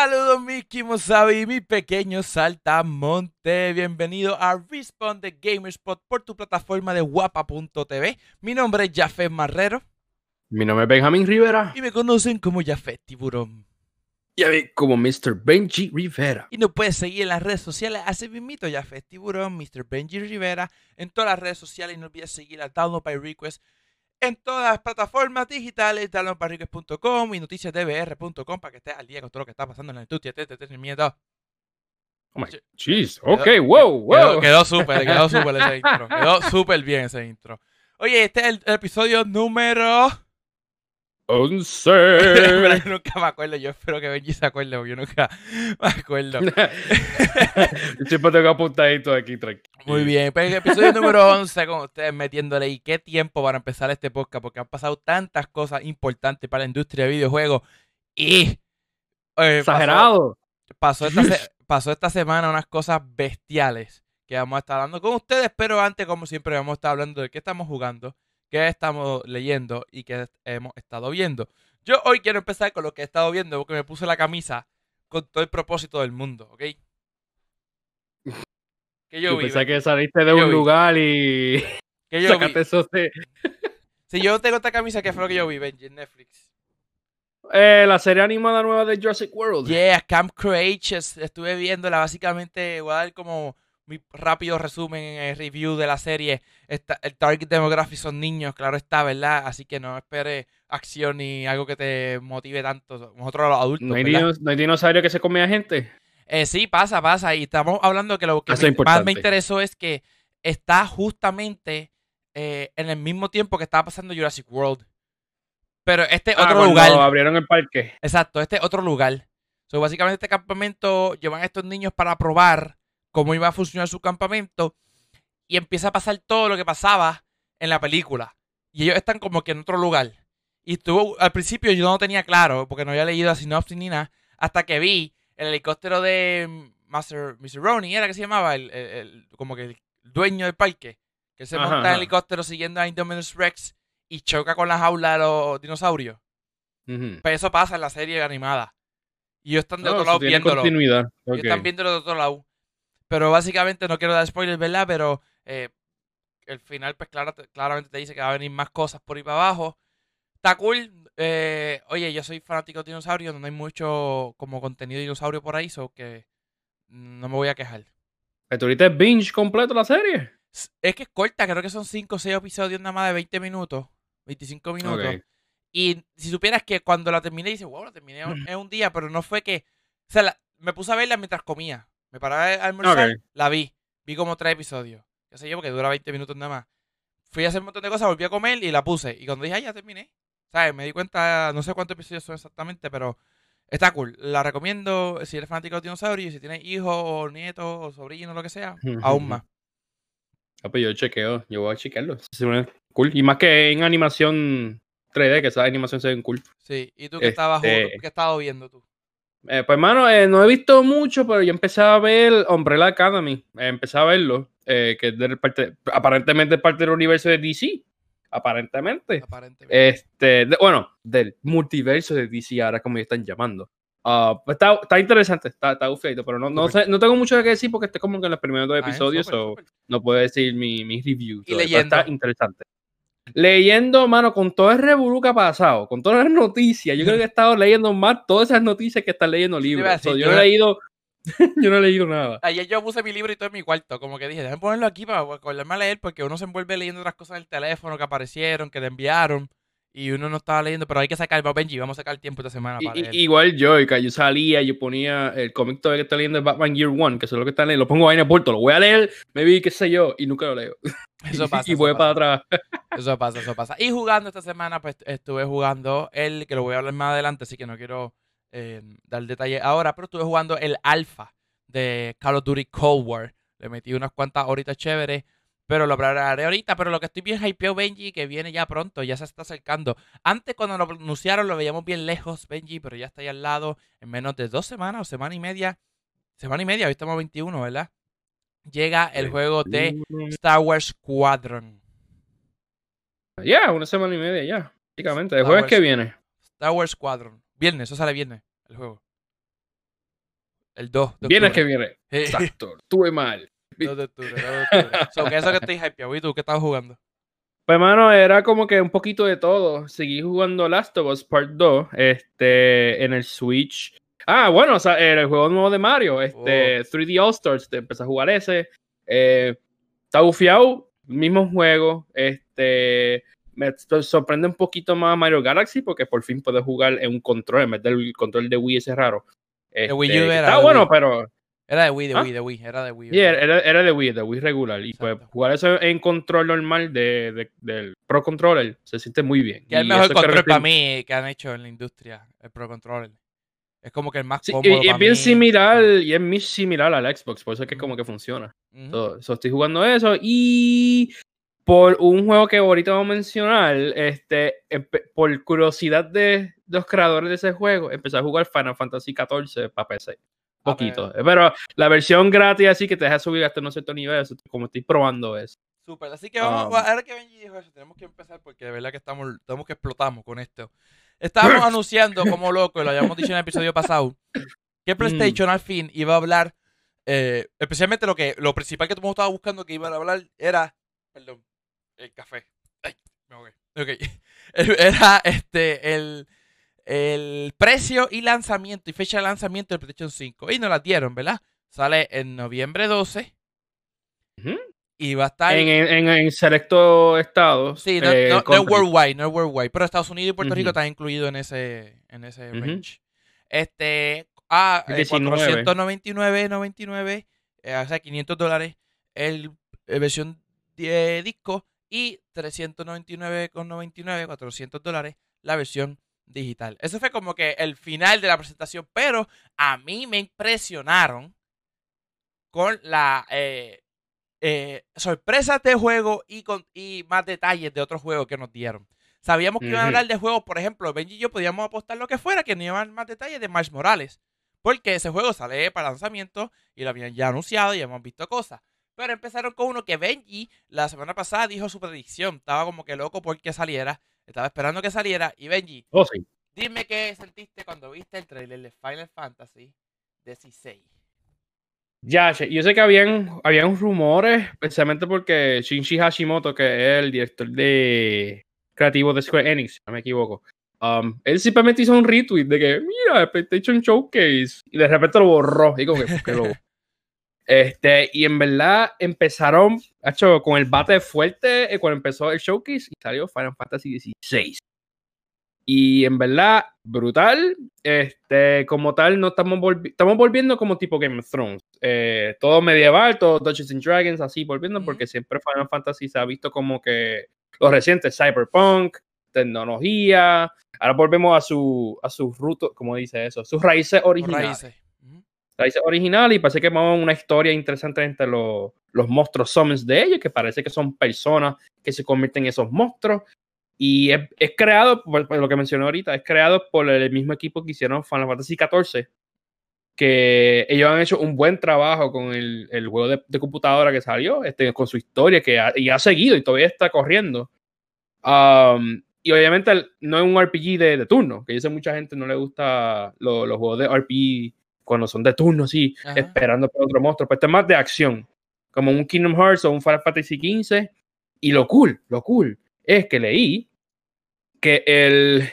Saludos mis Kimosabi, mi pequeño saltamonte. Bienvenido a Respawn de Gamerspot por tu plataforma de guapa.tv. Mi nombre es Jafet Marrero. Mi nombre es Benjamín Rivera. Y me conocen como Jafet Tiburón. Ya ve como Mr. Benji Rivera. Y nos puedes seguir en las redes sociales. Así mismito, Jafet Tiburón, Mr. Benji Rivera. En todas las redes sociales. Y no olvides seguir a Download by Request en todas las plataformas digitales, downloadbyrequest.com y noticiasdbr.com para que estés al día con todo lo que está pasando en tuti, te, te, miedo. Oh my jeez, ok, wow, wow. Quedó súper, quedó súper ese intro. Quedó súper bien ese intro. Oye, este es el, episodio número 11. yo nunca me acuerdo. Yo espero que Benji se acuerde, porque yo nunca me acuerdo. Siempre tengo apuntadito aquí, tranquilo. Muy bien, pues el episodio número 11 con ustedes metiéndole. ¿Y qué tiempo para empezar este podcast? Porque han pasado tantas cosas importantes para la industria de videojuegos. Y. Eh, Exagerado. Pasó, esta pasó esta semana unas cosas bestiales que vamos a estar hablando con ustedes, pero antes, como siempre, vamos a estar hablando de qué estamos jugando qué estamos leyendo y qué hemos estado viendo. Yo hoy quiero empezar con lo que he estado viendo porque me puse la camisa con todo el propósito del mundo, ¿ok? Que yo, pensé que saliste de un lugar y que yo sacaste eso de... Si yo tengo esta camisa, ¿qué fue lo que yo vi, Benji, en Netflix? Eh, la serie animada nueva de Jurassic World. Yeah, Camp Creatures. Estuve viéndola. Básicamente, voy a dar como mi rápido resumen, el review de la serie. el target demographic son niños, claro está, ¿verdad? Así que no espere acción ni algo que te motive tanto. Nosotros los adultos. ¿No hay, ¿no hay dinosaurio que se come a gente? Eh, sí, pasa, pasa. Y estamos hablando que lo que más me interesó es que está justamente eh, en el mismo tiempo que estaba pasando Jurassic World. Pero este ah, otro lugar. abrieron el parque. Exacto, este otro lugar. So, básicamente este campamento llevan a estos niños para probar cómo iba a funcionar su campamento y empieza a pasar todo lo que pasaba en la película. Y ellos están como que en otro lugar. Y estuvo, al principio yo no tenía claro, porque no había leído la sinopsis ni nada, hasta que vi el helicóptero de Master, Mr. Ronnie, era que se llamaba, el, como que el dueño del parque, que se monta en el helicóptero siguiendo a Indominus Rex y choca con la jaula de los dinosaurios. Pero pues eso pasa en la serie animada. Y ellos están de otro lado viéndolo. están viéndolo de otro lado. Pero básicamente no quiero dar spoilers, ¿verdad? Pero eh, el final, pues claramente te dice que va a venir más cosas por ahí para abajo. Está cool. Eh, oye, yo soy fanático de dinosaurios, no hay mucho como contenido de dinosaurio por ahí, so que no me voy a quejar. ¿Pero ahorita es binge completo la serie? Es que es corta, creo que son 5 o 6 episodios nada más de 20 minutos, 25 minutos. Y si supieras que cuando la terminé, dice, wow, la terminé en un día, pero no fue que. O sea, me puse a verla mientras comía. Me paraba a almorzar, la vi. Vi como tres episodios. Ya sé yo, porque dura 20 minutos nada más. Fui a hacer un montón de cosas, volví a comer y la puse. Y cuando dije, ay, ya terminé. ¿Sabes? Me di cuenta, no sé cuántos episodios son exactamente, pero está cool. La recomiendo si eres fanático de dinosaurios, si tienes hijos o nietos o sobrinos, lo que sea, aún más. Ah, pues yo chequeo, yo voy a chequearlo. Cool. Y más que en animación 3D, que esa animación se ven cool. Sí, ¿y tú qué, estabas, este qué estabas viendo tú? Eh, pues, hermano, eh, no he visto mucho, pero yo empecé a ver Umbrella Academy. Eh, empecé a verlo, que es parte, aparentemente parte del universo de DC. Aparentemente. Este, bueno, del multiverso de DC, ahora como están llamando. Ah, pues está, está, interesante, está, está pero no, no, sé, no tengo mucho que decir porque estoy como que en los primeros dos ah, episodios, o no puedo decir mi, mi review. Y leyendo. Está interesante leyendo, mano, con todo el revolú que ha pasado, con todas las noticias, yo creo que he estado leyendo más todas esas noticias que están leyendo libros. yo, no he leído, yo no he leído nada. Ayer yo puse mi libro y todo en mi cuarto, como que dije, déjame ponerlo aquí para acordarme a leer, porque uno se envuelve leyendo otras cosas del teléfono que aparecieron, que le enviaron y uno no estaba leyendo, pero hay que sacar, Benji, vamos a sacar el tiempo esta semana para leer. Igual yo, yo salía, yo ponía el cómic todavía que estoy leyendo de Batman Year One, que eso es lo que está leyendo, lo pongo ahí en el puerto, lo voy a leer, me vi, qué sé yo, y nunca lo leo. Eso pasa. y voy para atrás. Eso pasa, eso pasa. Y jugando esta semana, pues estuve jugando el, que lo voy a hablar más adelante, así que no quiero eh, dar detalle ahora, pero estuve jugando el alfa de Call of Duty Cold War. Le metí unas cuantas horitas chéveres. Pero lo hablaré ahorita. Pero lo que estoy bien hypeado, Benji, que viene ya pronto, ya se está acercando. Antes, cuando lo anunciaron, lo veíamos bien lejos, Benji, pero ya está ahí al lado en menos de dos semanas o semana y media. Semana y media, hoy estamos 21, ¿verdad? Llega el juego de Star Wars Squadron. Ya, una semana y media ya. Prácticamente. ¿El jueves que viene? Star Wars Squadron. Viernes, eso sale viernes, el juego. El 2. Viene que viene. Exacto. Tuve mal. 2 de octubre, 2 de octubre. so, que eso que estoy hypeado. ¿Y tú qué estabas jugando? Pues, mano, era como que un poquito de todo. Seguí jugando Last of Us Part 2 este, en el Switch. Ah, bueno, o sea, el juego nuevo de Mario, este, 3D All Stars, te empecé a jugar ese. Eh, está bufiado, mismo juego. Este, me sorprende un poquito más Mario Galaxy porque por fin puedes jugar en un control en vez del control de Wii ese raro. Este, Wii U era está bueno, pero era de Wii, de ¿Ah? Wii, de Wii, era de Wii. era, era, de Wii, de Wii regular. Y pues jugar eso en control normal de, del Pro Controller se siente muy bien. Y, es el mejor control para mí que han hecho en la industria, el Pro Controller. Es como que el más cómodo. y, es bien similar, y es muy similar al Xbox, por eso es que como que funciona. estoy jugando eso y por un juego que ahorita vamos a mencionar, este, por curiosidad de los creadores de ese juego, empecé a jugar Final Fantasy XIV para PC. Poquito. Pero la versión gratis así que te deja subir hasta un cierto nivel, como estoy probando eso. Súper, así que vamos, a ver que Benji dijo eso, tenemos que empezar porque de verdad que estamos, tenemos que explotamos con esto. Estábamos anunciando como loco, lo habíamos dicho en el episodio pasado, que mm. PlayStation al fin iba a hablar, eh, especialmente lo que, lo principal que todo el mundo estaba buscando que iban a hablar era, perdón, el café. Ay, me Ok. Era este, el, el precio y lanzamiento y fecha de lanzamiento del PlayStation 5. Y nos la dieron, ¿verdad? Sale en noviembre 12. Y va a estar. En, en, en selecto estados. Sí, no, eh, no, es worldwide, no worldwide. Pero Estados Unidos y Puerto Rico están incluidos en ese, en ese range. Este. Ah, 499.99, eh, o sea, 500 dólares. El, versión de disco. Y 399,99, 400 dólares la versión digital. Eso fue como que el final de la presentación, pero a mí me impresionaron con la eh, eh, sorpresas de juego y, con, y más detalles de otros juegos que nos dieron. Sabíamos que iban a hablar de juegos, por ejemplo, Benji y yo podíamos apostar lo que fuera, que no iban más detalles de Miles Morales. Porque ese juego sale para lanzamiento y lo habían ya anunciado y hemos visto cosas. Pero empezaron con uno que Benji la semana pasada dijo su predicción. Estaba como que loco porque saliera. Estaba esperando que saliera. Y Benji, oh, sí. dime qué sentiste cuando viste el trailer de Final Fantasy XVI. Ya, yo sé que habían, habían rumores, especialmente porque Shinji Hashimoto, que es el director de creativo de Square Enix, no me equivoco, um, él simplemente hizo un retweet de que, mira, PlayStation Showcase, y de repente lo borró, y como que, lo... Este, y en verdad empezaron, hecho, con el bate fuerte eh, cuando empezó el showcase y salió Final Fantasy XVI. Y en verdad, brutal. Este, como tal, no estamos, estamos volviendo como tipo Game of Thrones. Eh, todo medieval, todo Dungeons and Dragons, así volviendo, porque siempre Final Fantasy se ha visto como que los recientes cyberpunk, tecnología. Ahora volvemos a su, a sus rutos, como dice eso, sus raíces originales dice original y parece que vamos una historia interesante entre los, los monstruos summons de ellos, que parece que son personas que se convierten en esos monstruos. Y es, es creado, por, lo que mencioné ahorita, es creado por el mismo equipo que hicieron Final Fantasy XIV, que ellos han hecho un buen trabajo con el, el juego de, computadora que salió, este, con su historia, que ha, y ha seguido y todavía está corriendo. Um, y obviamente no es un RPG de, de, turno, que yo sé mucha gente no le gusta los juegos de RPG cuando son de turno, así, esperando por otro monstruo. Pues este es más de acción, como un Kingdom Hearts o un Final Fantasy XV. Y lo cool, lo cool, es que leí que el,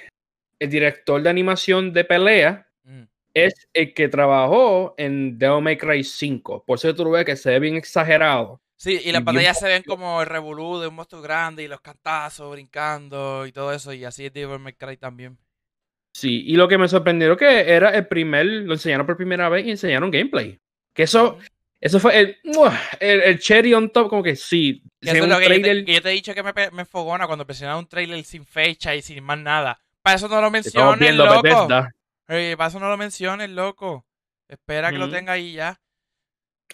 el director de animación de pelea mm. es el que trabajó en Devil May Cry 5. Por eso tú ves que se ve bien exagerado. Sí, y las pantallas se ven como el revolú de un monstruo grande y los cantazos brincando y todo eso. Y así es Devil May Cry también. Sí, y lo que me sorprendió que era el primer, lo enseñaron por primera vez y enseñaron gameplay. Que eso, eso fue el, el, cherry on top, como que sí. Eso es lo que, yo te, he dicho que me, me fogona cuando presionaron un trailer sin fecha y sin más nada. Para eso no lo menciones, loco. para eso no lo menciones, loco. Espera que lo tenga ahí ya.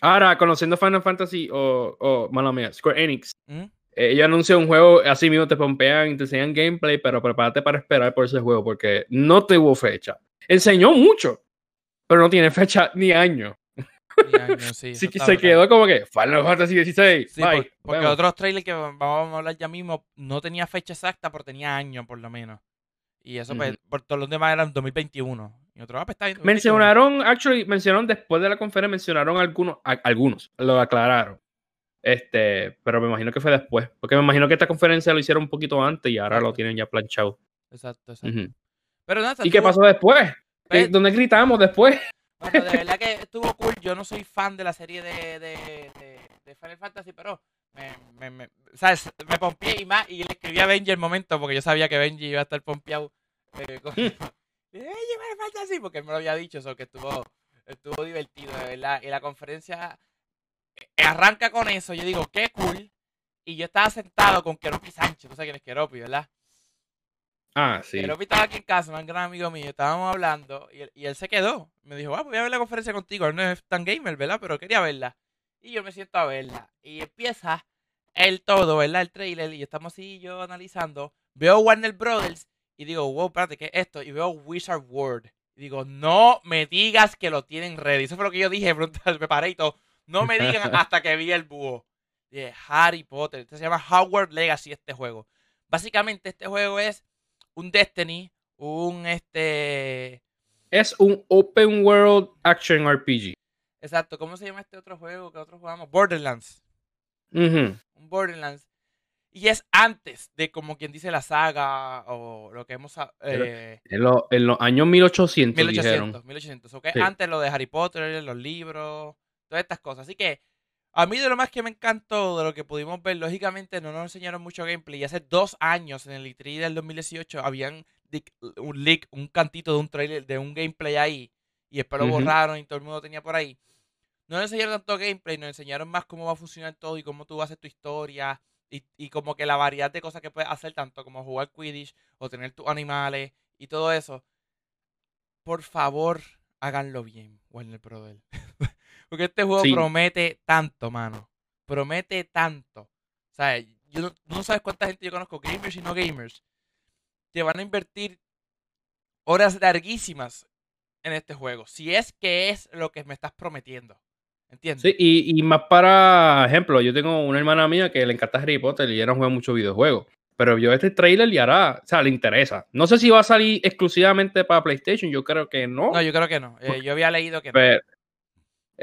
Ahora, conociendo Final Fantasy o, o mala mía, Square Enix, eh, ellos anuncian un juego, así mismo te pompean, te enseñan gameplay, pero prepárate para esperar por ese juego porque no tuvo fecha. Enseñó mucho, pero no tiene fecha ni año. Ni año, sí. que se quedó como que Final Fantasy XVI. Sí, porque, otros trailers que vamos a hablar ya mismo no tenía fecha exacta, pero tenía año por lo menos. Y eso, pues, por todos los demás eran 2021. En otro, ah, pues, está bien. Mencionaron, actually, mencionaron después de la conferencia, mencionaron algunos, algunos, lo aclararon. Este, pero me imagino que fue después. Porque me imagino que esta conferencia lo hicieron un poquito antes y ahora lo tienen ya planchado. Exacto, exacto. Pero ¿Y qué pasó después? Pues ¿Dónde gritamos después? Bueno, de verdad que estuvo cool. Yo no soy fan de la serie de, de, de, Final Fantasy, pero me, me, me, ¿sabes? me pompié y más. Y le escribí a Benji el momento porque yo sabía que Benji iba a estar pompeado. Eh, con... Mm. Final Fantasy porque él me lo había dicho, eso que estuvo, estuvo divertido, de verdad. Y la conferencia arranca con eso. Yo digo, qué cool. Y yo estaba sentado con Keropi Sánchez. No sé quién es Keropi, ¿verdad? Ah, sí. Pero estaba aquí en casa, un gran amigo mío, estábamos hablando y él, se quedó. Me dijo, ah, voy a ver la conferencia contigo. Él no es tan gamer, ¿verdad? Pero quería verla. Y yo me siento a verla. Y empieza el todo, ¿verdad? El trailer. Y estamos así yo analizando. Veo Warner Brothers y digo, wow, espérate, ¿qué es esto? Y veo Wizard World. Y digo, no me digas que lo tienen ready. Eso fue lo que yo dije, me paré y todo. No me digan hasta que vi el búho. De Harry Potter. Este se llama Howard Legacy este juego. Básicamente este juego es un Destiny, un este... Es un Open World Action RPG. Exacto. ¿Cómo se llama este otro juego que nosotros jugamos? Borderlands. Un Borderlands. Y es antes de como quien dice la saga o lo que hemos... Eh, en, los años 1800. 1800, 1800. Okay? Antes lo de Harry Potter, los libros, todas estas cosas. Así que a mí de lo más que me encantó de lo que pudimos ver, lógicamente no nos enseñaron mucho gameplay. Y hace dos años en el E3 del 2018 habían un leak, un cantito de un trailer, de un gameplay ahí. Y después lo borraron y todo el mundo tenía por ahí. No nos enseñaron tanto gameplay, nos enseñaron más cómo va a funcionar todo y cómo tú vas a hacer tu historia. Y, y como que la variedad de cosas que puedes hacer, tanto como jugar Quidditch o tener tus animales y todo eso. Por favor, háganlo bien, Warner Brothers. Porque este juego promete tanto, mano. Promete tanto. O sea, yo no, sabes cuánta gente yo conozco, gamers y no gamers, que van a invertir horas larguísimas en este juego. Si es que es lo que me estás prometiendo. ¿Entiendes? Sí, y, más para ejemplo, yo tengo una hermana mía que le encanta Harry Potter y ella no juega mucho videojuegos. Pero vio este trailer y hará, o sea, le interesa. No sé si va a salir exclusivamente para PlayStation, yo creo que no. No, yo creo que no. Eh, yo había leído que no.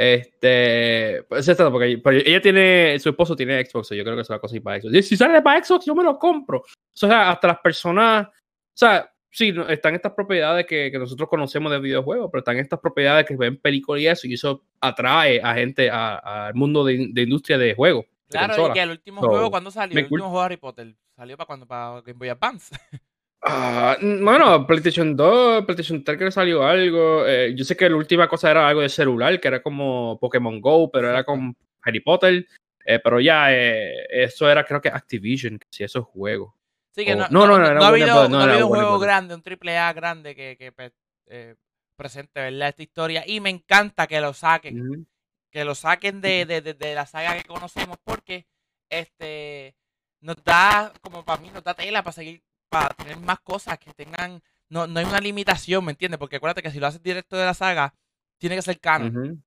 Este, pues es porque, ella tiene, su esposo tiene Xbox, yo creo que es una cosa y para Xbox. Si sale para Xbox, yo me lo compro. O sea, hasta las personas, o sea, sí, están estas propiedades que, que nosotros conocemos de videojuegos, pero están estas propiedades que ven películas y eso, y eso atrae a gente al mundo de, de, industria de juegos. Claro, y que el último juego, ¿cuándo salió? El último juego de Harry Potter, ¿salió para cuando? Para Game Boy Advance. Ah, bueno, PlayStation 2, PlayStation 3 que salió algo. Eh, yo sé que la última cosa era algo de celular, que era como Pokémon Go, pero era con Harry Potter. Eh, pero ya, eh, eso era creo que Activision, si esos juegos. Sí, que no, no, no, no, no, ha habido, no, ha habido un juego grande, un triple A grande que, que pues, presente, ¿verdad? Esta historia. Y me encanta que lo saquen. Que lo saquen de, de, de, de, la saga que conocemos, porque este nos da, como para mí, nos da tela para seguir para tener más cosas que tengan. No, no hay una limitación, ¿me entiendes? Porque acuérdate que si lo haces directo de la saga, tiene que ser canon.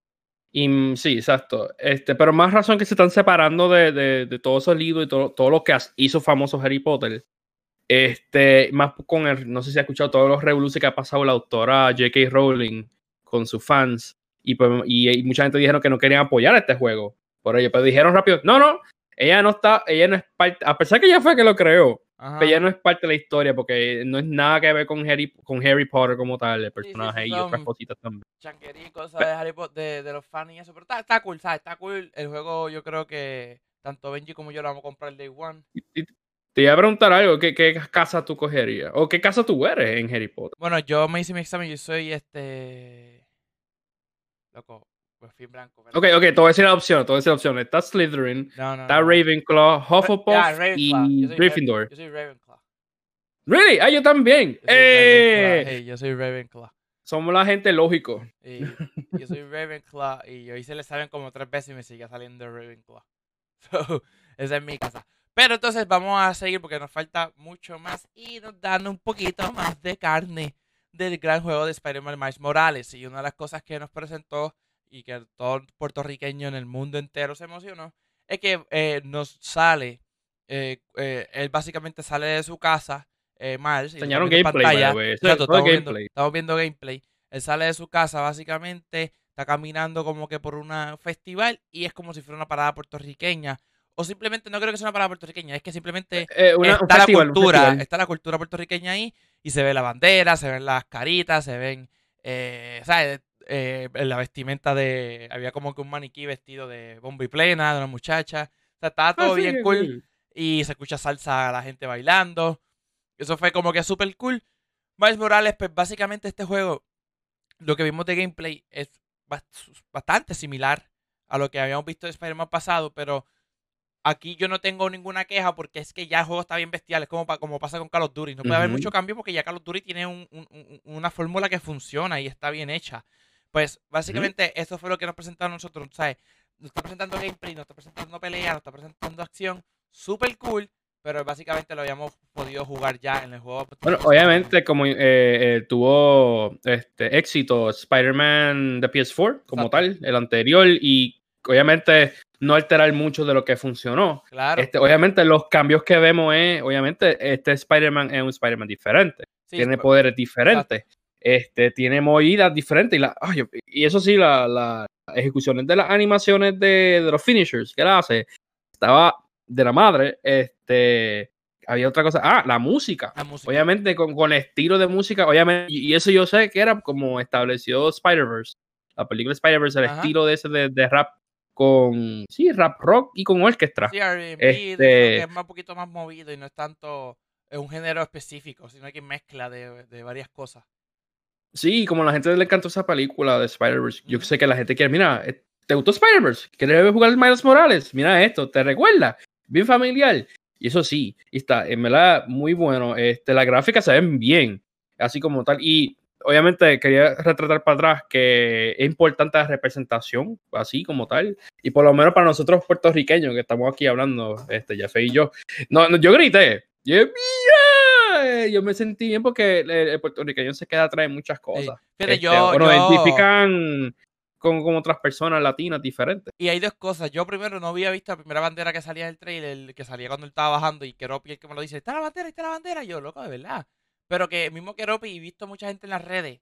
Y, mm, sí, exacto. Este, pero más razón que se están separando de, de, todos esos libros y todo, todo lo que hizo famoso Harry Potter. Este, más con el, no sé si ha escuchado todos los revoluciones que ha pasado la autora J.K. Rowling con sus fans. Y, pues, y, mucha gente dijeron que no querían apoyar este juego. Por ello, pero dijeron rápido, no, no, ella no está, ella no es parte, a pesar que ella fue que lo creó, pero ya no es parte de la historia porque no es nada que ver con Harry, con Harry Potter como tal, el personaje y otras cositas también. Chanquería y cosas de Harry Potter, de, los fans y eso, pero está, está, cool, ¿sabes? Está cool. El juego yo creo que tanto Benji como yo lo vamos a comprar el Day One. te iba a preguntar algo, ¿qué, ¿qué, casa tú cogerías? ¿O qué casa tú eres en Harry Potter? Bueno, yo me hice mi examen, yo soy este... Loco, pues fin blanco. Ok, ok, te voy a decir la opción, te voy a decir la opción. Está Slytherin, está Ravenclaw, Hufflepuff y Gryffindor. Yo soy Ravenclaw. Really? Ah, yo también. Yo soy, eh. yo soy Ravenclaw. Somos la gente lógico. yo soy Ravenclaw y yo hice le saben como tres veces y me sigue saliendo Ravenclaw. So, esa es mi casa. Pero entonces vamos a seguir porque nos falta mucho más y nos dan un poquito más de carne del gran juego de Spider-Man Miles Morales. Y una de las cosas que nos presentó y que todo puertorriqueño en el mundo entero se emocionó, es que eh, nos sale, eh, eh, él básicamente sale de su casa, eh, Miles. Enseñaron gameplay, pantalla, estamos, Viendo, estamos, Viendo, gameplay. Él sale de su casa, básicamente, está caminando como que por un festival y es como si fuera una parada puertorriqueña. O simplemente, no creo que sea una parada puertorriqueña, es que simplemente está la cultura, está la cultura puertorriqueña ahí y se ve la bandera, se ven las caritas, se ven, eh, ¿sabes? Eh, la vestimenta de. Había como que un maniquí vestido de bomba y plena, de una muchacha. O sea, estaba ah, todo bien cool. Y se escucha salsa a la gente bailando. Eso fue como que súper cool. Miles Morales, pues básicamente este juego, lo que vimos de gameplay es bastante similar a lo que habíamos visto de Spider-Man pasado, pero aquí yo no tengo ninguna queja porque es que ya el juego está bien bestial, es como, como pasa con Call of Duty. No puede haber mucho cambio porque ya Call of Duty tiene una fórmula que funciona y está bien hecha. Pues básicamente eso fue lo que nos presentaron nosotros, ¿sabes? Nos está presentando gameplay, nos está presentando pelea, nos está presentando acción, súper cool, pero básicamente lo habíamos podido jugar ya en el juego. Bueno, obviamente como eh, eh, tuvo este éxito Spider-Man de PS4 como tal, el anterior, y obviamente no alterar mucho de lo que funcionó. Claro. Este, obviamente los cambios que vemos es, obviamente este Spider-Man es un Spider-Man diferente, tiene poderes diferentes este, tiene movidas diferentes. Y, la, y eso sí, las la ejecuciones de las animaciones de, los finishers que él hace, estaba de la madre. Este, había otra cosa. Ah, la música. Obviamente, con, con, el estilo de música, obviamente, y, eso yo sé que era como estableció Spider-Verse. La película Spider-Verse, el estilo de ese de, rap con, sí, rap rock y con orquesta. Sí, este, es un poquito más movido y no es tanto es un género específico, sino que mezcla de, de varias cosas. Sí, como a la gente le encantó esa película de Spider-Verse, yo sé que la gente quiere, mira, eh, ¿te gustó Spider-Verse? ¿Quieres jugar Miles Morales? Mira esto, ¿te recuerda? Bien familiar. Y eso sí, está en verdad muy bueno. Este, las gráficas se ven bien, así como tal. Y obviamente quería retratar para atrás que es importante la representación, así como tal. Y por lo menos para nosotros puertorriqueños que estamos aquí hablando, este, Jefe y yo. No, no yo grité. Yo, yo me sentí bien porque el, puertorriqueño se queda atrás de muchas cosas. Pero este, yo, bueno, identifican con, con, otras personas latinas diferentes. Y hay dos cosas. Yo primero no había visto la primera bandera que salía del trailer, que salía cuando él estaba bajando y Keropi el que me lo dice, está la bandera, está la bandera. yo, loco, de verdad. Pero que mismo Keropi y visto mucha gente en las redes.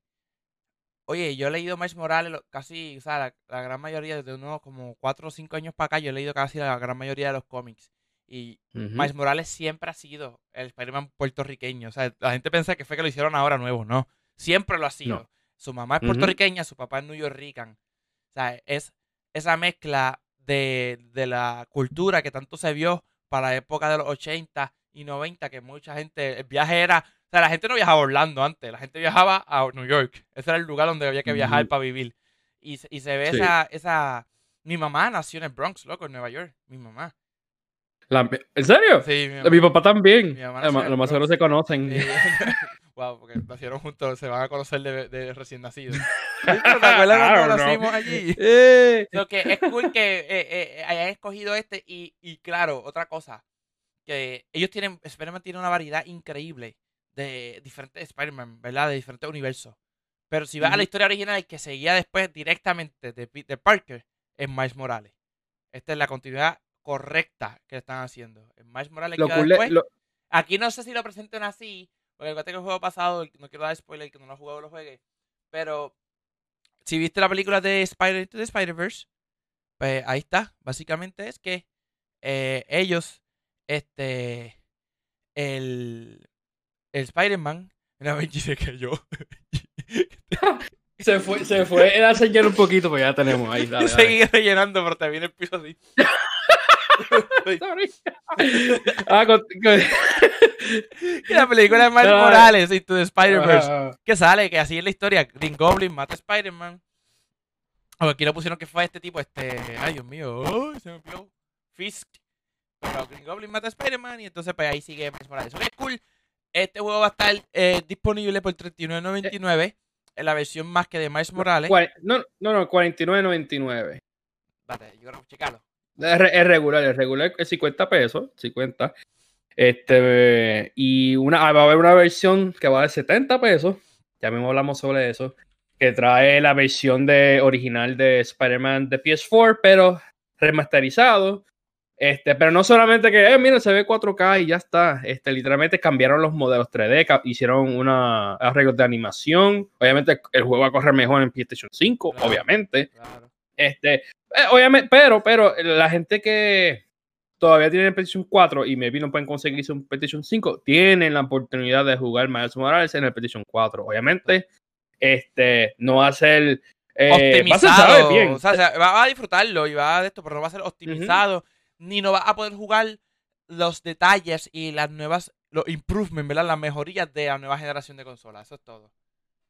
Oye, yo he leído Miles Morales casi, o sea, la, gran mayoría, desde unos como 4 o 5 años para acá, yo he leído casi la gran mayoría de los cómics. Y Miles Morales siempre ha sido el Spider-Man puertorriqueño. O sea, la gente piensa que fue que lo hicieron ahora nuevo. No, siempre lo ha sido. Su mamá es puertorriqueña, su papá es New Yorkican. O sea, es esa mezcla de, la cultura que tanto se vio para la época de los 80 y 90, que mucha gente, el viaje era, o sea, la gente no viajaba a Orlando antes, la gente viajaba a New York. Ese era el lugar donde había que viajar para vivir. Y, se ve esa, esa... Mi mamá nació en el Bronx, loco, en Nueva York, mi mamá. ¿En serio? Sí, mi, papá también. Lo más seguro se conocen. wow, porque nacieron juntos, se van a conocer de, recién nacidos. ¿Te acuerdas cuando nacimos allí? Eh. Lo que es cool que eh, eh, hayan escogido este y, y, claro, otra cosa, que ellos tienen, Spider-Man tiene una variedad increíble de diferentes Spider-Man, ¿verdad? De diferentes universos. Pero si vas a la historia original que seguía después directamente de Peter Parker, es Miles Morales. Esta es la continuidad correcta que están haciendo. En Miles Morales Aquí no sé si lo presenten así, porque que el juego pasado, no quiero dar spoiler, que no lo he jugado, lo juegue. Pero si viste la película de Spider de Spider-Verse, pues ahí está. Básicamente es que eh, ellos, este, el, el Spider-Man, una vez se cayó. se fue, se fue a señal un poquito, pues ya tenemos ahí. Dale, Seguí rellenando, pero te viene el piso así. ah, la película de Miles Morales y tu Spider-Verse. Que sale, que así es la historia. Green Goblin mata a Spider-Man. Aquí lo pusieron que fue este tipo, este. Ay, Dios mío. se me pilló. Fisk. Pero Green Goblin mata a Spider-Man y entonces pues ahí sigue Miles Morales. Ok, cool. Este juego va a estar eh, disponible por $39.99 en la versión más que de Miles Morales. No, no, no, $49.99. Vale, yo creo que checarlo. Es, regular, es regular, es 50 pesos, 50. Este, y una, ah, va a haber una versión que va de 70 pesos, ya mismo hablamos sobre eso, que trae la versión de, original de Spider-Man de PS4, pero remasterizado. Este, pero no solamente que, eh, mira, se ve 4K y ya está. Este, literalmente cambiaron los modelos 3D, hicieron una arreglos de animación. Obviamente el juego va a correr mejor en PlayStation 5, obviamente. Este, eh, obviamente, pero, pero la gente que todavía tiene PlayStation 4 y maybe no pueden conseguirse un PlayStation 5, tienen la oportunidad de jugar Miles Morales en el PlayStation 4. Obviamente, este, no va a ser eh, optimizado. bien. O sea, va a disfrutarlo y va a de esto, pero no va a ser optimizado ni no vas a poder jugar los detalles y las nuevas, los improvements, ¿verdad? Las mejorías de la nueva generación de consolas. Eso es todo.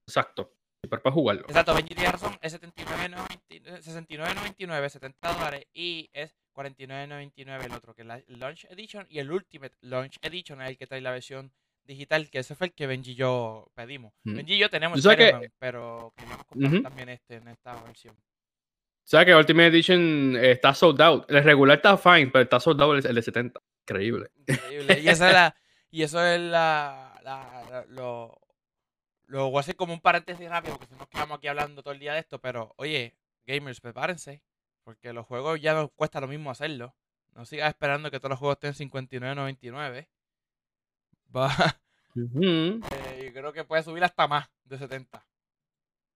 Exacto. Para jugarlo. Exacto, Benji tiene razón. Es 69.99, 70 dólares. Y es 49.99 el otro, que es la Launch Edition. Y el Ultimate Launch Edition es el que trae la versión digital, que ese fue el que Benji y yo pedimos. Benji y yo tenemos el pero queríamos comprar también este en esta versión. O sea que Ultimate Edition está sold out. El regular está fine, pero está sold out el de 70. Increíble. Increíble. Y, esa es la, y eso es la, la, lo, lo voy a hacer como un paréntesis rápido, porque si nos quedamos aquí hablando todo el día de esto, pero oye, gamers, prepárense, porque los juegos ya no cuesta lo mismo hacerlo. No sigas esperando que todos los juegos estén 59.99. Va. Eh, yo creo que puede subir hasta más de 70.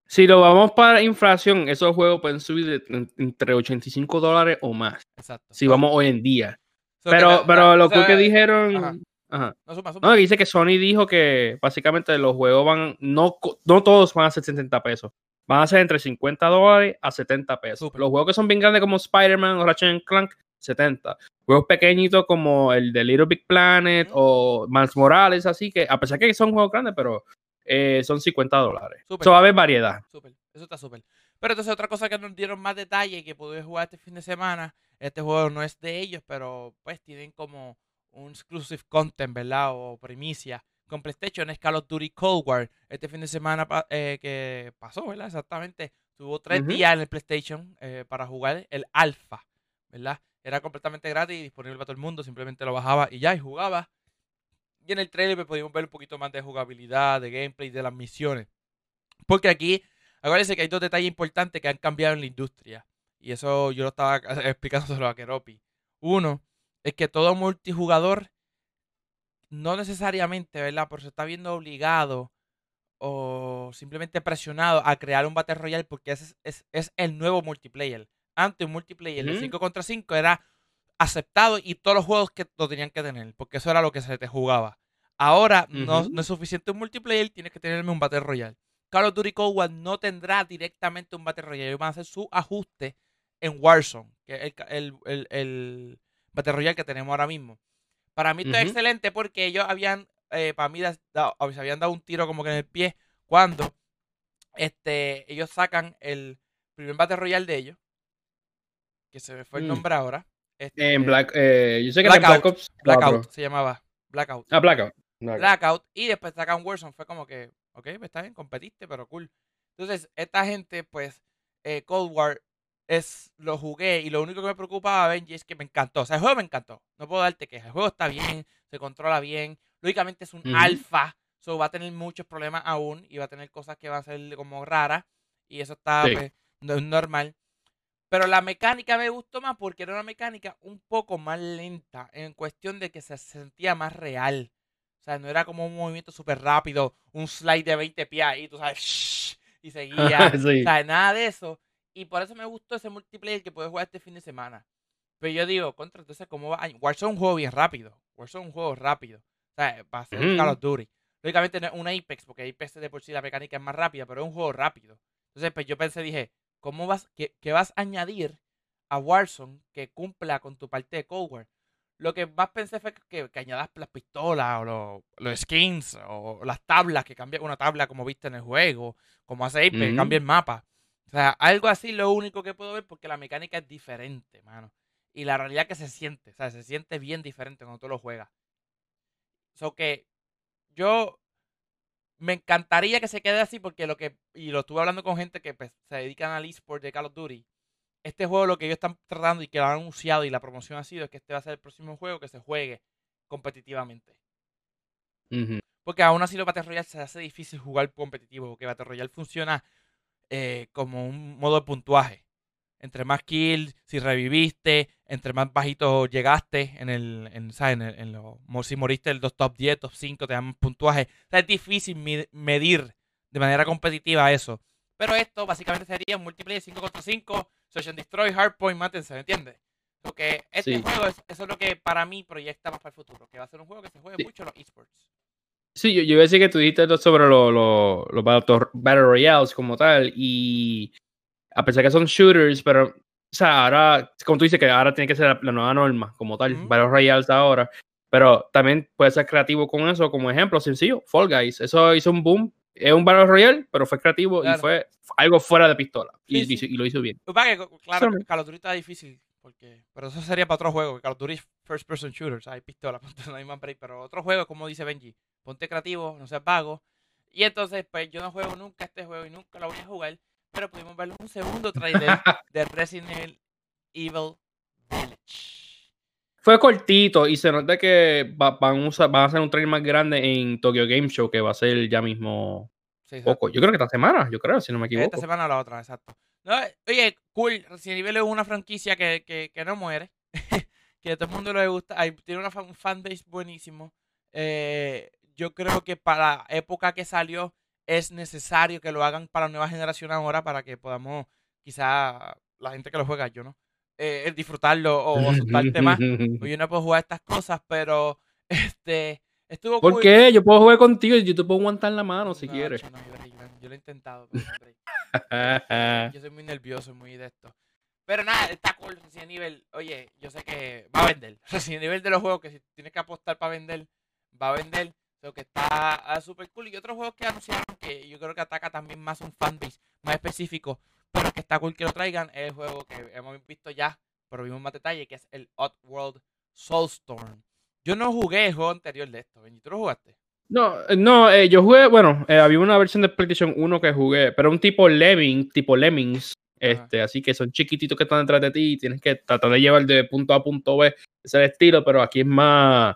Si lo vamos para inflación, esos juegos pueden subir entre 85 dólares o más. Exacto. Si vamos hoy en día. pero pero lo que dijeron. Ajá. No, dice que Sony dijo que básicamente los juegos van. No, no todos van a ser 70 pesos. Van a ser entre 50 dólares a 70 pesos. Los juegos que son bien grandes como Spider-Man o Ratchet Clank, 70. Juegos pequeñitos como el de Little Big Planet o Miles Morales, así que a pesar que son juegos grandes, pero eh, son 50 dólares. Eso va a haber variedad. Eso está súper. Pero entonces otra cosa que nos dieron más detalle que pude jugar este fin de semana, este juego no es de ellos, pero pues tienen como un exclusive content, ¿verdad? O primicia con PlayStation es Call of Duty Cold War. Este fin de semana eh, que pasó, ¿verdad? Exactamente. Tuvo tres días en el PlayStation eh, para jugar el alfa, ¿verdad? Era completamente gratis y disponible para todo el mundo. Simplemente lo bajaba y ya, y jugaba. Y en el trailer pues, podíamos ver un poquito más de jugabilidad, de gameplay, de las misiones. Porque aquí, acuérdense que hay dos detalles importantes que han cambiado en la industria. Y eso yo lo estaba explicándoselo a Keropi. Uno, es que todo multijugador, no necesariamente, ¿verdad? Porque se está viendo obligado o simplemente presionado a crear un Battle Royale porque ese es, el nuevo multiplayer. Antes un multiplayer de 5 contra 5 era aceptado y todos los juegos que lo tenían que tener, porque eso era lo que se te jugaba. Ahora no, es suficiente un multiplayer, tienes que tenerme un Battle Royale. Call of Duty Cold War no tendrá directamente un Battle Royale, ellos van a hacer su ajuste en Warzone, que es el, el, Battle Royale que tenemos ahora mismo. Para mí esto es excelente porque ellos habían, eh, para mí, dado, se habían dado un tiro como que en el pie cuando este, ellos sacan el primer Battle Royale de ellos, que se me fue el mm. nombre ahora, este, en Black, eh, yo sé que Blackout, Black Ops, Blackout se llamaba. Blackout. Ah, Blackout. Blackout. Y después sacan Warzone. Fue como que, ok, pues está bien, competiste, pero cool. Entonces, esta gente, pues, eh, Cold War es, lo jugué y lo único que me preocupaba, Benji, es que me encantó. O sea, el juego me encantó. No puedo darte que El juego está bien, se controla bien. Lógicamente es un alfa, so va a tener muchos problemas aún y va a tener cosas que van a ser como raras. Y eso está pues, normal. Pero la mecánica me gustó más porque era una mecánica un poco más lenta, en cuestión de que se sentía más real. O sea, no era como un movimiento súper rápido, un slide de 20 pies ahí, tú sabes, y seguía. O sea, nada de eso. Y por eso me gustó ese multiplayer que puedes jugar este fin de semana. Pero yo digo, contra, entonces, ¿cómo va? Warzone es un juego bien rápido. Warzone es un juego rápido. O sea, para ser un Call of Duty. Lógicamente no es un Apex, porque Apex de por sí la mecánica es más rápida, pero es un juego rápido. Entonces, pues yo pensé, dije, ¿Cómo vas, qué, vas a añadir a Warzone que cumpla con tu parte de Cold Lo que más pensé fue que, añadas las pistolas o los, skins o las tablas, que cambia una tabla como viste en el juego, como hace Ape, cambia el mapa. O sea, algo así lo único que puedo ver porque la mecánica es diferente, mano. Y la realidad que se siente, o sea, se siente bien diferente cuando tú lo juegas. So que yo me encantaría que se quede así porque lo que, y lo estuve hablando con gente que pues, se dedican al eSport de Call of Duty, este juego lo que ellos están tratando y que lo han anunciado y la promoción ha sido es que este va a ser el próximo juego que se juegue competitivamente. Porque aún así los Battle Royale se hace difícil jugar competitivo, porque Battle Royale funciona eh, como un modo de puntuaje. entre más kills, si reviviste, entre más bajito llegaste en el, en, ¿sabes? En, lo, si moriste en los top 10, top 5, te dan puntuaje. O es difícil medir de manera competitiva eso. Pero esto básicamente sería un multiplayer 5 contra 5, Search and Destroy, Hardpoint, mátense, ¿me entiendes? Porque este juego, es, eso es lo que para mí proyecta más para el futuro, que va a ser un juego que se juegue mucho en los esports. Sí, yo, yo, iba a decir que tú dijiste sobre los Battle Royales como tal, y a pesar que son shooters, pero, o sea, ahora, como tú dices, que ahora tiene que ser la, nueva norma, como tal, Battle Royales ahora, pero también puede ser creativo con eso, como ejemplo sencillo, Fall Guys, eso hizo un boom, es un Battle Royale, pero fue creativo y fue algo fuera de pistola, y, lo hizo bien. claro, Call of Duty está difícil, porque, pero eso sería para otro juego, Call of Duty First Person Shooters, hay pistola, no hay break, pero otro juego, como dice Benji, ponte creativo, no seas vago, y entonces, pues yo no juego nunca este juego y nunca lo voy a jugar, pero pudimos ver un segundo trailer de Resident Evil Village. Fue cortito y se nota que van, a van a hacer un trailer más grande en Tokyo Game Show que va a ser ya mismo poco. Yo creo que esta semana, yo creo, si no me equivoco. Esta semana o la otra, exacto. Oye, cool, Resident Evil es una franquicia que, que, que no muere, que a todo el mundo le gusta, tiene una fan, fanbase buenísimo. Eh, yo creo que para la época que salió es necesario que lo hagan para la nueva generación ahora para que podamos, quizá la gente que lo juega, yo no, eh, disfrutarlo o asustarte más. Pues yo no puedo jugar estas cosas, pero este estuvo ¿Por qué? Yo puedo jugar contigo y yo te puedo aguantar la mano si quieres. yo, lo he intentado. yo soy muy nervioso, muy de esto. Pero nada, está cool Resident Evil. Oye, yo sé que va a vender. Resident Evil de los juegos que si tienes que apostar para vender, va a vender que está ah, súper cool. Y otros juegos que anunciaron que yo creo que ataca también más un fanbase más específico, pero que está cool que lo traigan, es el juego que hemos visto ya, pero vimos más detalle, que es el Oddworld Soulstorm. Yo no jugué el juego anterior de esto, ¿tú lo jugaste? No, eh, no, eh, yo jugué, bueno, eh, había una versión de PlayStation 1 que jugué, pero un tipo Lemming, tipo Lemmings, este, así que son chiquititos que están detrás de ti y tienes que tratar de llevar de punto A a punto B, ese es el estilo, pero aquí es más,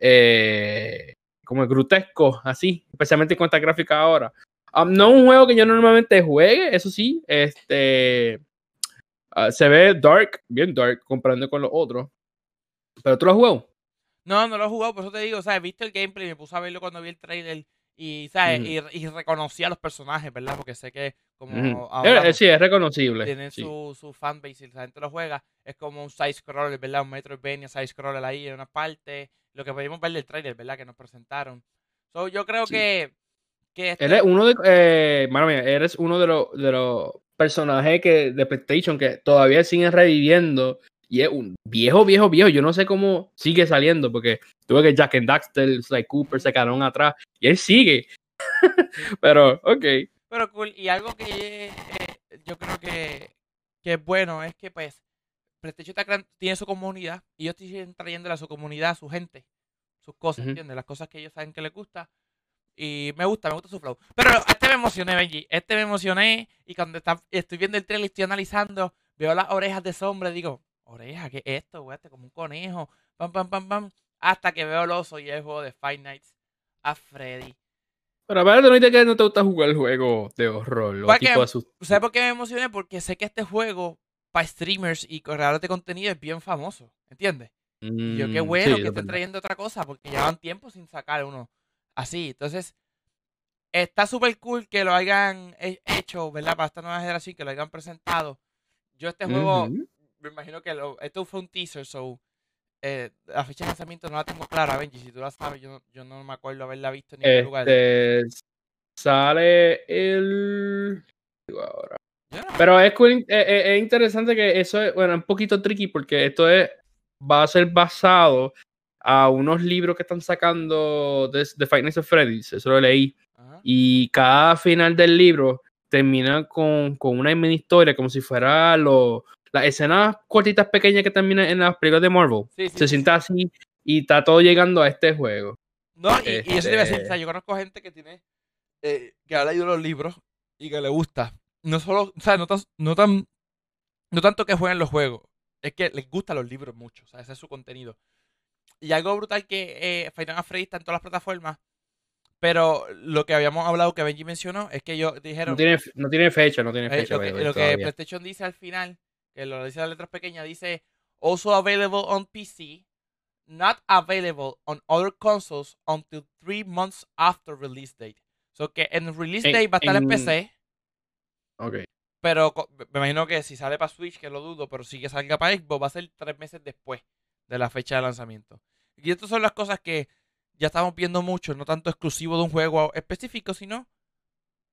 eh, como grotesco, así, especialmente con esta gráfica ahora. Um, no un juego que yo normalmente juegue, eso sí, este uh, se ve dark, bien dark, comparando con los otros. Pero tú lo has jugado. No, no lo he jugado, por eso te digo, o sea, he visto el gameplay, me puse a verlo cuando vi el trailer y, ¿sabes? y, reconocí a los personajes, ¿verdad? Porque sé que como ahora, sí, es reconocible. Tienen su, su fanbase y la gente lo juega. Es como un side-scroller, ¿verdad? Un Metroidvania side-scroller ahí en una parte lo que pudimos ver del trailer, ¿verdad? Que nos presentaron. So, yo creo que, que este Eres uno de, eh, mía, eres uno de los, de los personajes que, de PlayStation que todavía siguen reviviendo y es un viejo, viejo, viejo. Yo no sé cómo sigue saliendo porque tuve que Jack and Daxter, Sly Cooper se quedaron atrás y él sigue. Pero, ok. Pero cool. Y algo que eh, yo creo que, que es bueno es que, pues, PlayStation tiene su comunidad y ellos siguen trayéndole a su comunidad, a su gente, sus cosas, ¿entiendes? Las cosas que ellos saben que les gusta. Y me gusta, me gusta su flow. Pero este me emocioné, Benji. Este me emocioné. Y cuando está, estoy viendo el trailer, estoy analizando, veo las orejas de sombra, digo, oreja, ¿qué es esto? Este, como un conejo. Pam, pam, pam, pam. Hasta que veo el oso y el juego de Five Nights a Freddy. Pero a ver, no que no te gusta jugar el juego de horror. ¿Sabes por qué me emocioné? Porque sé que este juego para streamers y creadores de contenido es bien famoso, ¿entiendes? yo qué mm, bueno que estén trayendo otra cosa, porque llevan tiempo sin sacar uno así. Entonces, está súper cool que lo hayan hecho, ¿verdad? Para esta nueva generación, que lo hayan presentado. Yo este juego, me imagino que esto fue un teaser, so eh, la fecha de lanzamiento no la tengo clara, Benji, si tú la sabes, yo, yo no me acuerdo haberla visto en ningún lugar. Este, sale el... Ahora. Pero es, eh, eh, es, interesante que eso es, bueno, un poquito tricky porque esto es, va a ser basado a unos libros que están sacando de, Five Nights at Freddy's, eso lo leí. Y cada final del libro termina con, con una mini historia, como si fuera lo, las escenas cortitas pequeñas que terminan en las películas de Marvel. Se sienta así y está todo llegando a este juego. No, y, eso debe ser, este yo conozco gente que tiene, eh, que ha leído los libros y que le gusta no solo, o sea, no, tan, no, tan, no tanto que jueguen los juegos, es que les gustan los libros mucho, o sea, ese es su contenido. Y algo brutal que eh, Final está en todas las plataformas, pero lo que habíamos hablado que Benji mencionó es que ellos dijeron... No tiene, no tiene fecha, no tiene eh, fecha. lo que, PlayStation dice al final, que lo dice las letras pequeñas, dice also available on PC, not available on other consoles until three months after release date. So que en release date va a estar en, PC. Ok. Pero me imagino que si sale para Switch, que lo dudo, pero si que salga para Xbox, va a ser tres meses después de la fecha de lanzamiento. Y estas son las cosas que ya estamos viendo mucho, no tanto exclusivo de un juego específico, sino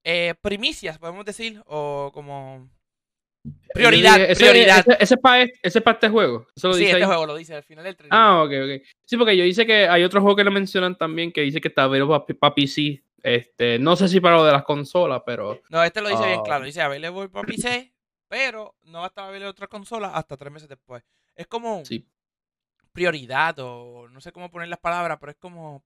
eh, primicias, podemos decir, o como prioridad. Ese, prioridad. Ese, para este juego. sí, este juego lo dice al final del trailer. Ah, ok, ok. Sí, porque yo dice que hay otro juego que lo mencionan también que dice que está available para PC. Este, no sé si para lo de las consolas, pero. No, este lo dice bien ah. claro. Dice available para PC, pero no va a estar available otra consola hasta tres meses después. Es como. Sí prioridad o no sé cómo poner las palabras, pero es como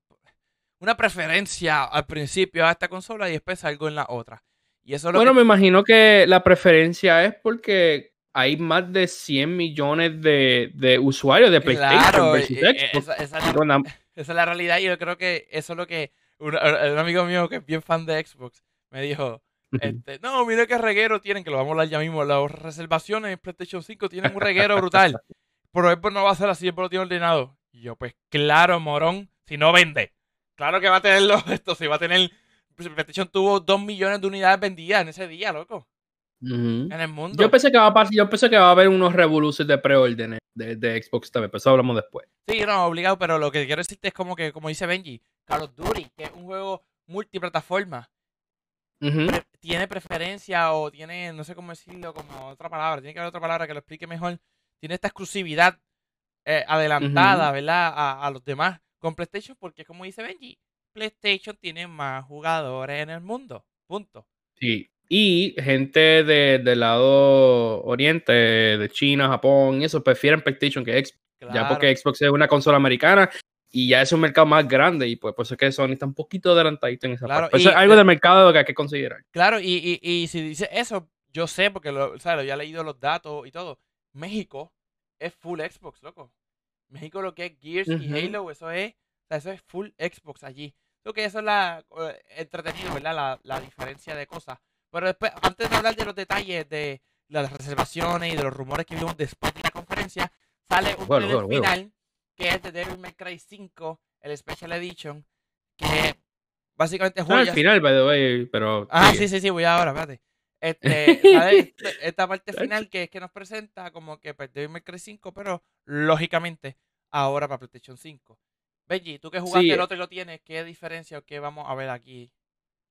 una preferencia al principio a esta consola y después algo en la otra. Y eso bueno, me imagino que la preferencia es porque hay más de 100 millones de, usuarios de PlayStation versus Esa, es la realidad y yo creo que eso es lo que un, amigo mío que es bien fan de Xbox me dijo, este, no, mira qué reguero tienen, que lo vamos a hablar ya mismo, las reservaciones en PlayStation 5 tienen un reguero brutal. pero después no va a ser así, después lo tiene ordenado. Y yo, pues claro, morón, si no vende. Claro que va a tenerlo esto, si va a tener... PlayStation tuvo dos millones de unidades vendidas en ese día, loco. En el mundo. Yo pensé que va a, yo pensé que va a haber unos revoluciones de preórdenes de, de, Xbox también, pero eso hablamos después. Sí, no, obligado, pero lo que quiero decirte es como que, como dice Benji, Call of Duty, que es un juego multiplataforma, tiene preferencia o tiene, no sé cómo decirlo, como otra palabra, tiene que haber otra palabra que lo explique mejor tiene esta exclusividad eh, adelantada, ¿verdad? A, los demás con PlayStation, porque como dice Benji, PlayStation tiene más jugadores en el mundo. Punto. Sí. Y gente del lado oriente, de China, Japón, y eso, prefieren PlayStation que Xbox. Ya porque Xbox es una consola americana y ya es un mercado más grande y pues por eso es que Sony está un poquito adelantadito en esa parte. Eso es algo del mercado que hay que considerar. Claro, y, y, si dice eso, yo sé porque lo, o sea, ya he leído los datos y todo. México es full Xbox, loco. México lo que es Gears y Halo, eso es, eso es full Xbox allí. Creo que eso es la eh, entretenido, ¿verdad? La, diferencia de cosas. Pero después, antes de hablar de los detalles de las reservaciones y de los rumores que vimos después de la conferencia, sale un bueno, final que es de Devil May Cry 5, el Special Edition, que básicamente es al final, by the way, pero... Ah, sí, sí, sí, voy ahora, espérate. Este, esta parte final que es que nos presenta como que perdió el May 5, pero lógicamente ahora para PlayStation 5. Benji, tú que jugaste el otro y lo tienes, ¿qué diferencia o qué vamos a ver aquí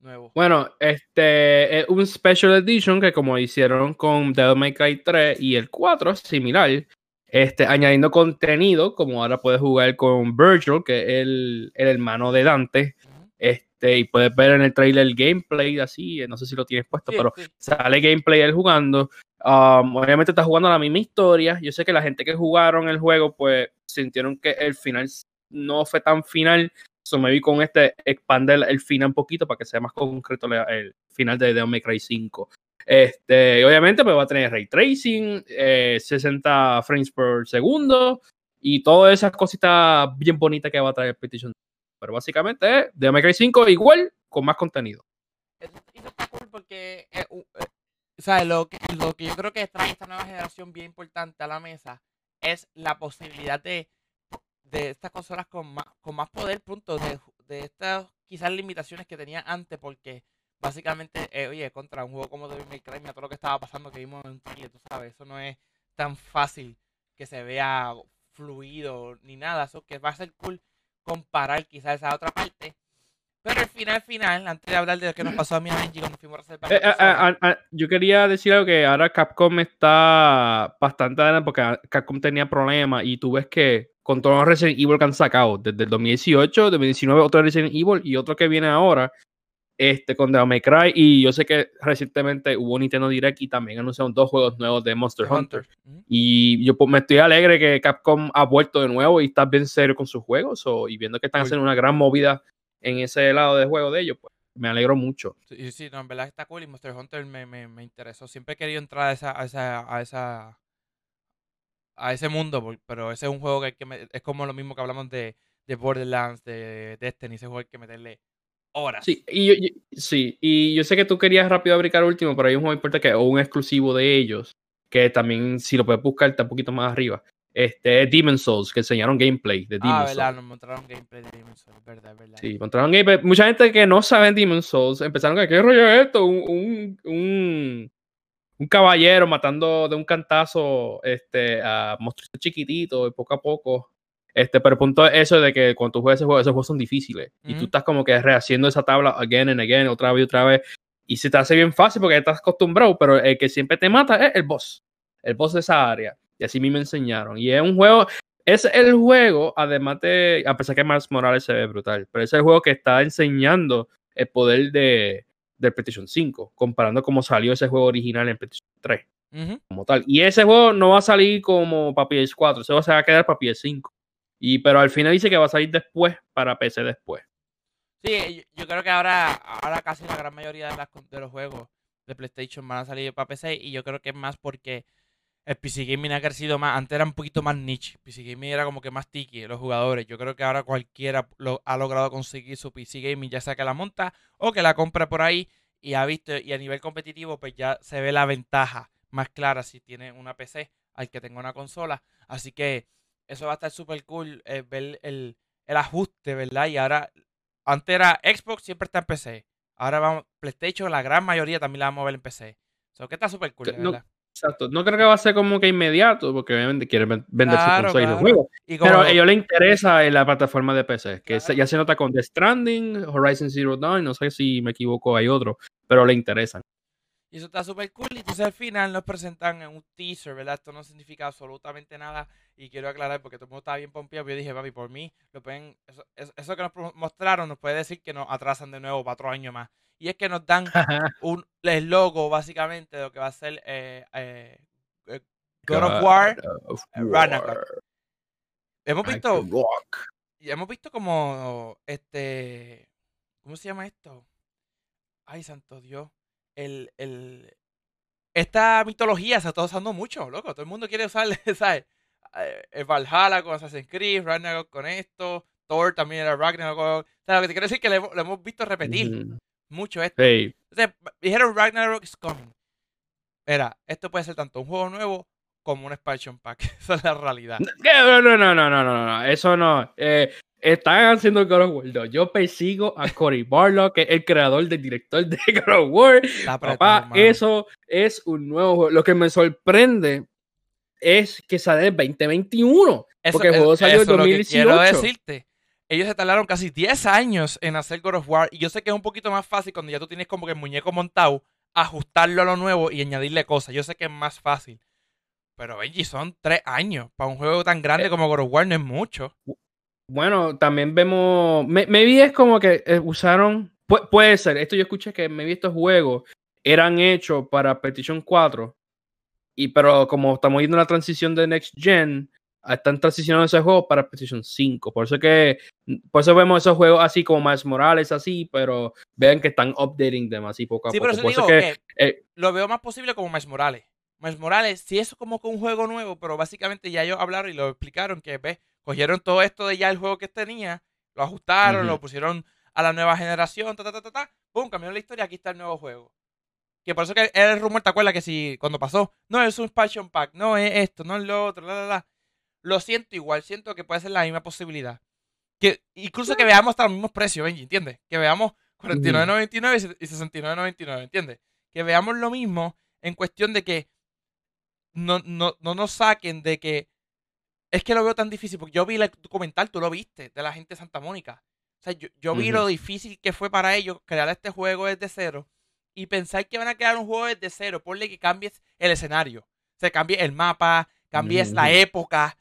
nuevo? Bueno, este es un Special Edition que como hicieron con Devil May Cry 3 y el 4, similar, este, añadiendo contenido, como ahora puedes jugar con Virgil, que es el, el hermano de Dante. Este, este, y puedes ver en el trailer el gameplay así, eh, no sé si lo tienes puesto, pero sale gameplay él jugando. Um, obviamente está jugando la misma historia. Yo sé que la gente que jugaron el juego, pues sintieron que el final no fue tan final. So me vi con este expander el final un poquito para que sea más concreto el final de Devil May Cry 5. Este, obviamente, pues va a tener ray tracing, 60 eh, frames por segundo y todas esas cositas bien bonitas que va a traer PlayStation pero básicamente es The May 5 igual, con más contenido. Porque, eh, eh, Lo que, lo que yo creo que trae esta nueva generación bien importante a la mesa es la posibilidad de, de estas consolas con más, con más poder, punto, de, de estas quizás limitaciones que tenía antes, porque básicamente, eh, oye, contra un juego como Devil May Cry, todo lo que estaba pasando que vimos en un trailer, tú sabes, eso no es tan fácil que se vea fluido ni nada, eso que va a ser cool comparar quizás esa otra parte. Pero al final, final, antes de hablar de lo que nos pasó a mí a Benji cuando fuimos a reservar. Eh, eh, eh, yo quería decir algo que ahora Capcom está bastante adelante porque Capcom tenía problemas y tú ves que con todos los Resident Evil que han sacado desde el 2018, 2019 otro Resident Evil y otro que viene ahora, este, con The May Cry. Y yo sé que recientemente hubo Nintendo Direct y también anunciaron dos juegos nuevos de Monster Hunter. Y yo pues, me estoy alegre que Capcom ha vuelto de nuevo y está bien serio con sus juegos. y viendo que están haciendo una gran movida en ese lado de juego de ellos, pues me alegro mucho. Sí, sí, no, en verdad está cool y Monster Hunter me, me, interesó. Siempre he querido entrar a esa, a esa, a esa a ese mundo, pero ese es un juego que, que es como lo mismo que hablamos de, de Borderlands, de Destiny, ese juego hay que meterle horas. Sí y, yo, sí, y yo sé que tú querías rápido abricar último, pero hay un juego importante que es un exclusivo de ellos, que también si lo puedes buscar está un poquito más arriba. Este, Demon Souls, que enseñaron gameplay de Demon ah, verdad, nos mostraron gameplay de Demon Souls, verdad, verdad. Sí, mostraron gameplay. Mucha gente que no sabe Demon Souls empezaron a ¿qué rollo es esto? Un, un, un, caballero matando de un cantazo este, a monstruos chiquititos y poco a poco. Este, pero el punto es eso de que cuando tú juegas ese juego, esos juegos son difíciles. Y tú estás como que rehaciendo esa tabla again and again, otra vez y otra vez. Y se te hace bien fácil porque estás acostumbrado, pero el que siempre te mata es el boss. El boss de esa área. Y así me enseñaron. Y es un juego, es el juego, además de, a pesar que más Morales se ve brutal, pero es el juego que está enseñando el poder de, del PlayStation 5, comparando cómo salió ese juego original en PlayStation 3. Como tal. Y ese juego no va a salir como para PS4, ese juego se va a quedar para PS5. Y, pero al final dice que va a salir después para PC después. Sí, yo creo que ahora, ahora casi la gran mayoría de, de los juegos de PlayStation van a salir para PC y yo creo que es más porque el PC Gaming ha crecido más. Antes era un poquito más niche. PC Gaming era como que más tiki, los jugadores. Yo creo que ahora cualquiera lo, ha logrado conseguir su PC Gaming, ya sea que la monta o que la compra por ahí y ha visto. Y a nivel competitivo, pues ya se ve la ventaja más clara si tiene una PC al que tenga una consola. Así que eso va a estar súper cool eh, ver el, ajuste, ¿verdad? Y ahora, antes era Xbox, siempre está en PC. Ahora vamos, PlayStation, la gran mayoría también la vamos a ver en PC. Eso que está súper cool, ¿verdad? Exacto. No creo que va a ser como que inmediato, porque obviamente quieren vender sus consolas de juego. Pero a ellos les interesa en la plataforma de PC, que ya se nota con The Stranding, Horizon Zero Dawn, no sé si me equivoco, hay otro, pero le interesan. Y eso está súper cool. Y entonces al final nos presentan en un teaser, ¿verdad? Esto no significa absolutamente nada. Y quiero aclarar porque todo el mundo estaba bien pompeado. Yo dije, papi, por mí, lo pueden, eso, eso, que nos mostraron nos puede decir que nos atrasan de nuevo cuatro años más. Y es que nos dan un el logo básicamente de lo que va a ser eh, eh, eh God, of War, Ragnarok. Hemos visto y hemos visto como este ¿cómo se llama esto? Ay, santo Dios. El, el, esta mitología se está usando mucho, loco. Todo el mundo quiere usar, ¿sabes? Eh, el Valhalla con Assassin's Creed, Ragnarok con esto, Thor también era Ragnarok. O sea, lo que te quiero decir es que lo, hemos visto repetir mucho esto. Entonces, dijeron Ragnarok is coming. Era, esto puede ser tanto un juego nuevo como un expansion pack. Esa es la realidad. No, no, no, no, no, no, no. Eso no. Eh, están haciendo God of War Yo persigo a Cory Barlow, que es el creador del director de God of War. Papá, eso es un nuevo juego. Lo que me sorprende es que sale en 2021. porque el juego salió en 2018. quiero decirte ellos se tardaron casi 10 años en hacer God of War. Y yo sé que es un poquito más fácil cuando ya tú tienes como que el muñeco montado, ajustarlo a lo nuevo y añadirle cosas. Yo sé que es más fácil. Pero Benji, son 3 años. Para un juego tan grande eh. como God of War no es mucho. Bueno, también vemos. Me, vi es como que eh, usaron. puede ser. Esto yo escuché que me vi estos juegos eran hechos para Petition 4. Y pero como estamos viendo la transición de Next Gen, están transicionando esos juegos para PlayStation 5. Por eso que por eso vemos esos juegos así como más Morales así, pero vean que están updating them así poco a sí, poco. Pero eso digo que, eh, lo veo más posible como más Morales. Más Morales, sí es como que un juego nuevo, pero básicamente ya ellos hablaron y lo explicaron que ve, cogieron todo esto de ya el juego que tenía, lo ajustaron, lo pusieron a la nueva generación, ta ta ta ta, ta pum, cambiaron la historia, aquí está el nuevo juego. Que por eso que era el rumor, ¿te acuerdas que si cuando pasó? No, es un expansion pack, no es esto, no es lo otro, la la la lo siento igual, siento que puede ser la misma posibilidad. Que incluso que veamos hasta los mismos precios, Benji, ¿entiendes? Que veamos 49.99 y 69.99, ¿entiendes? Que veamos lo mismo en cuestión de que no, no, no nos saquen de que es que lo veo tan difícil, porque yo vi el documental, tú lo viste, de la gente de Santa Mónica. O sea, yo, vi lo difícil que fue para ellos crear este juego desde cero y pensar que van a crear un juego desde cero, ponle que cambies el escenario, se cambie el mapa, cambies la época,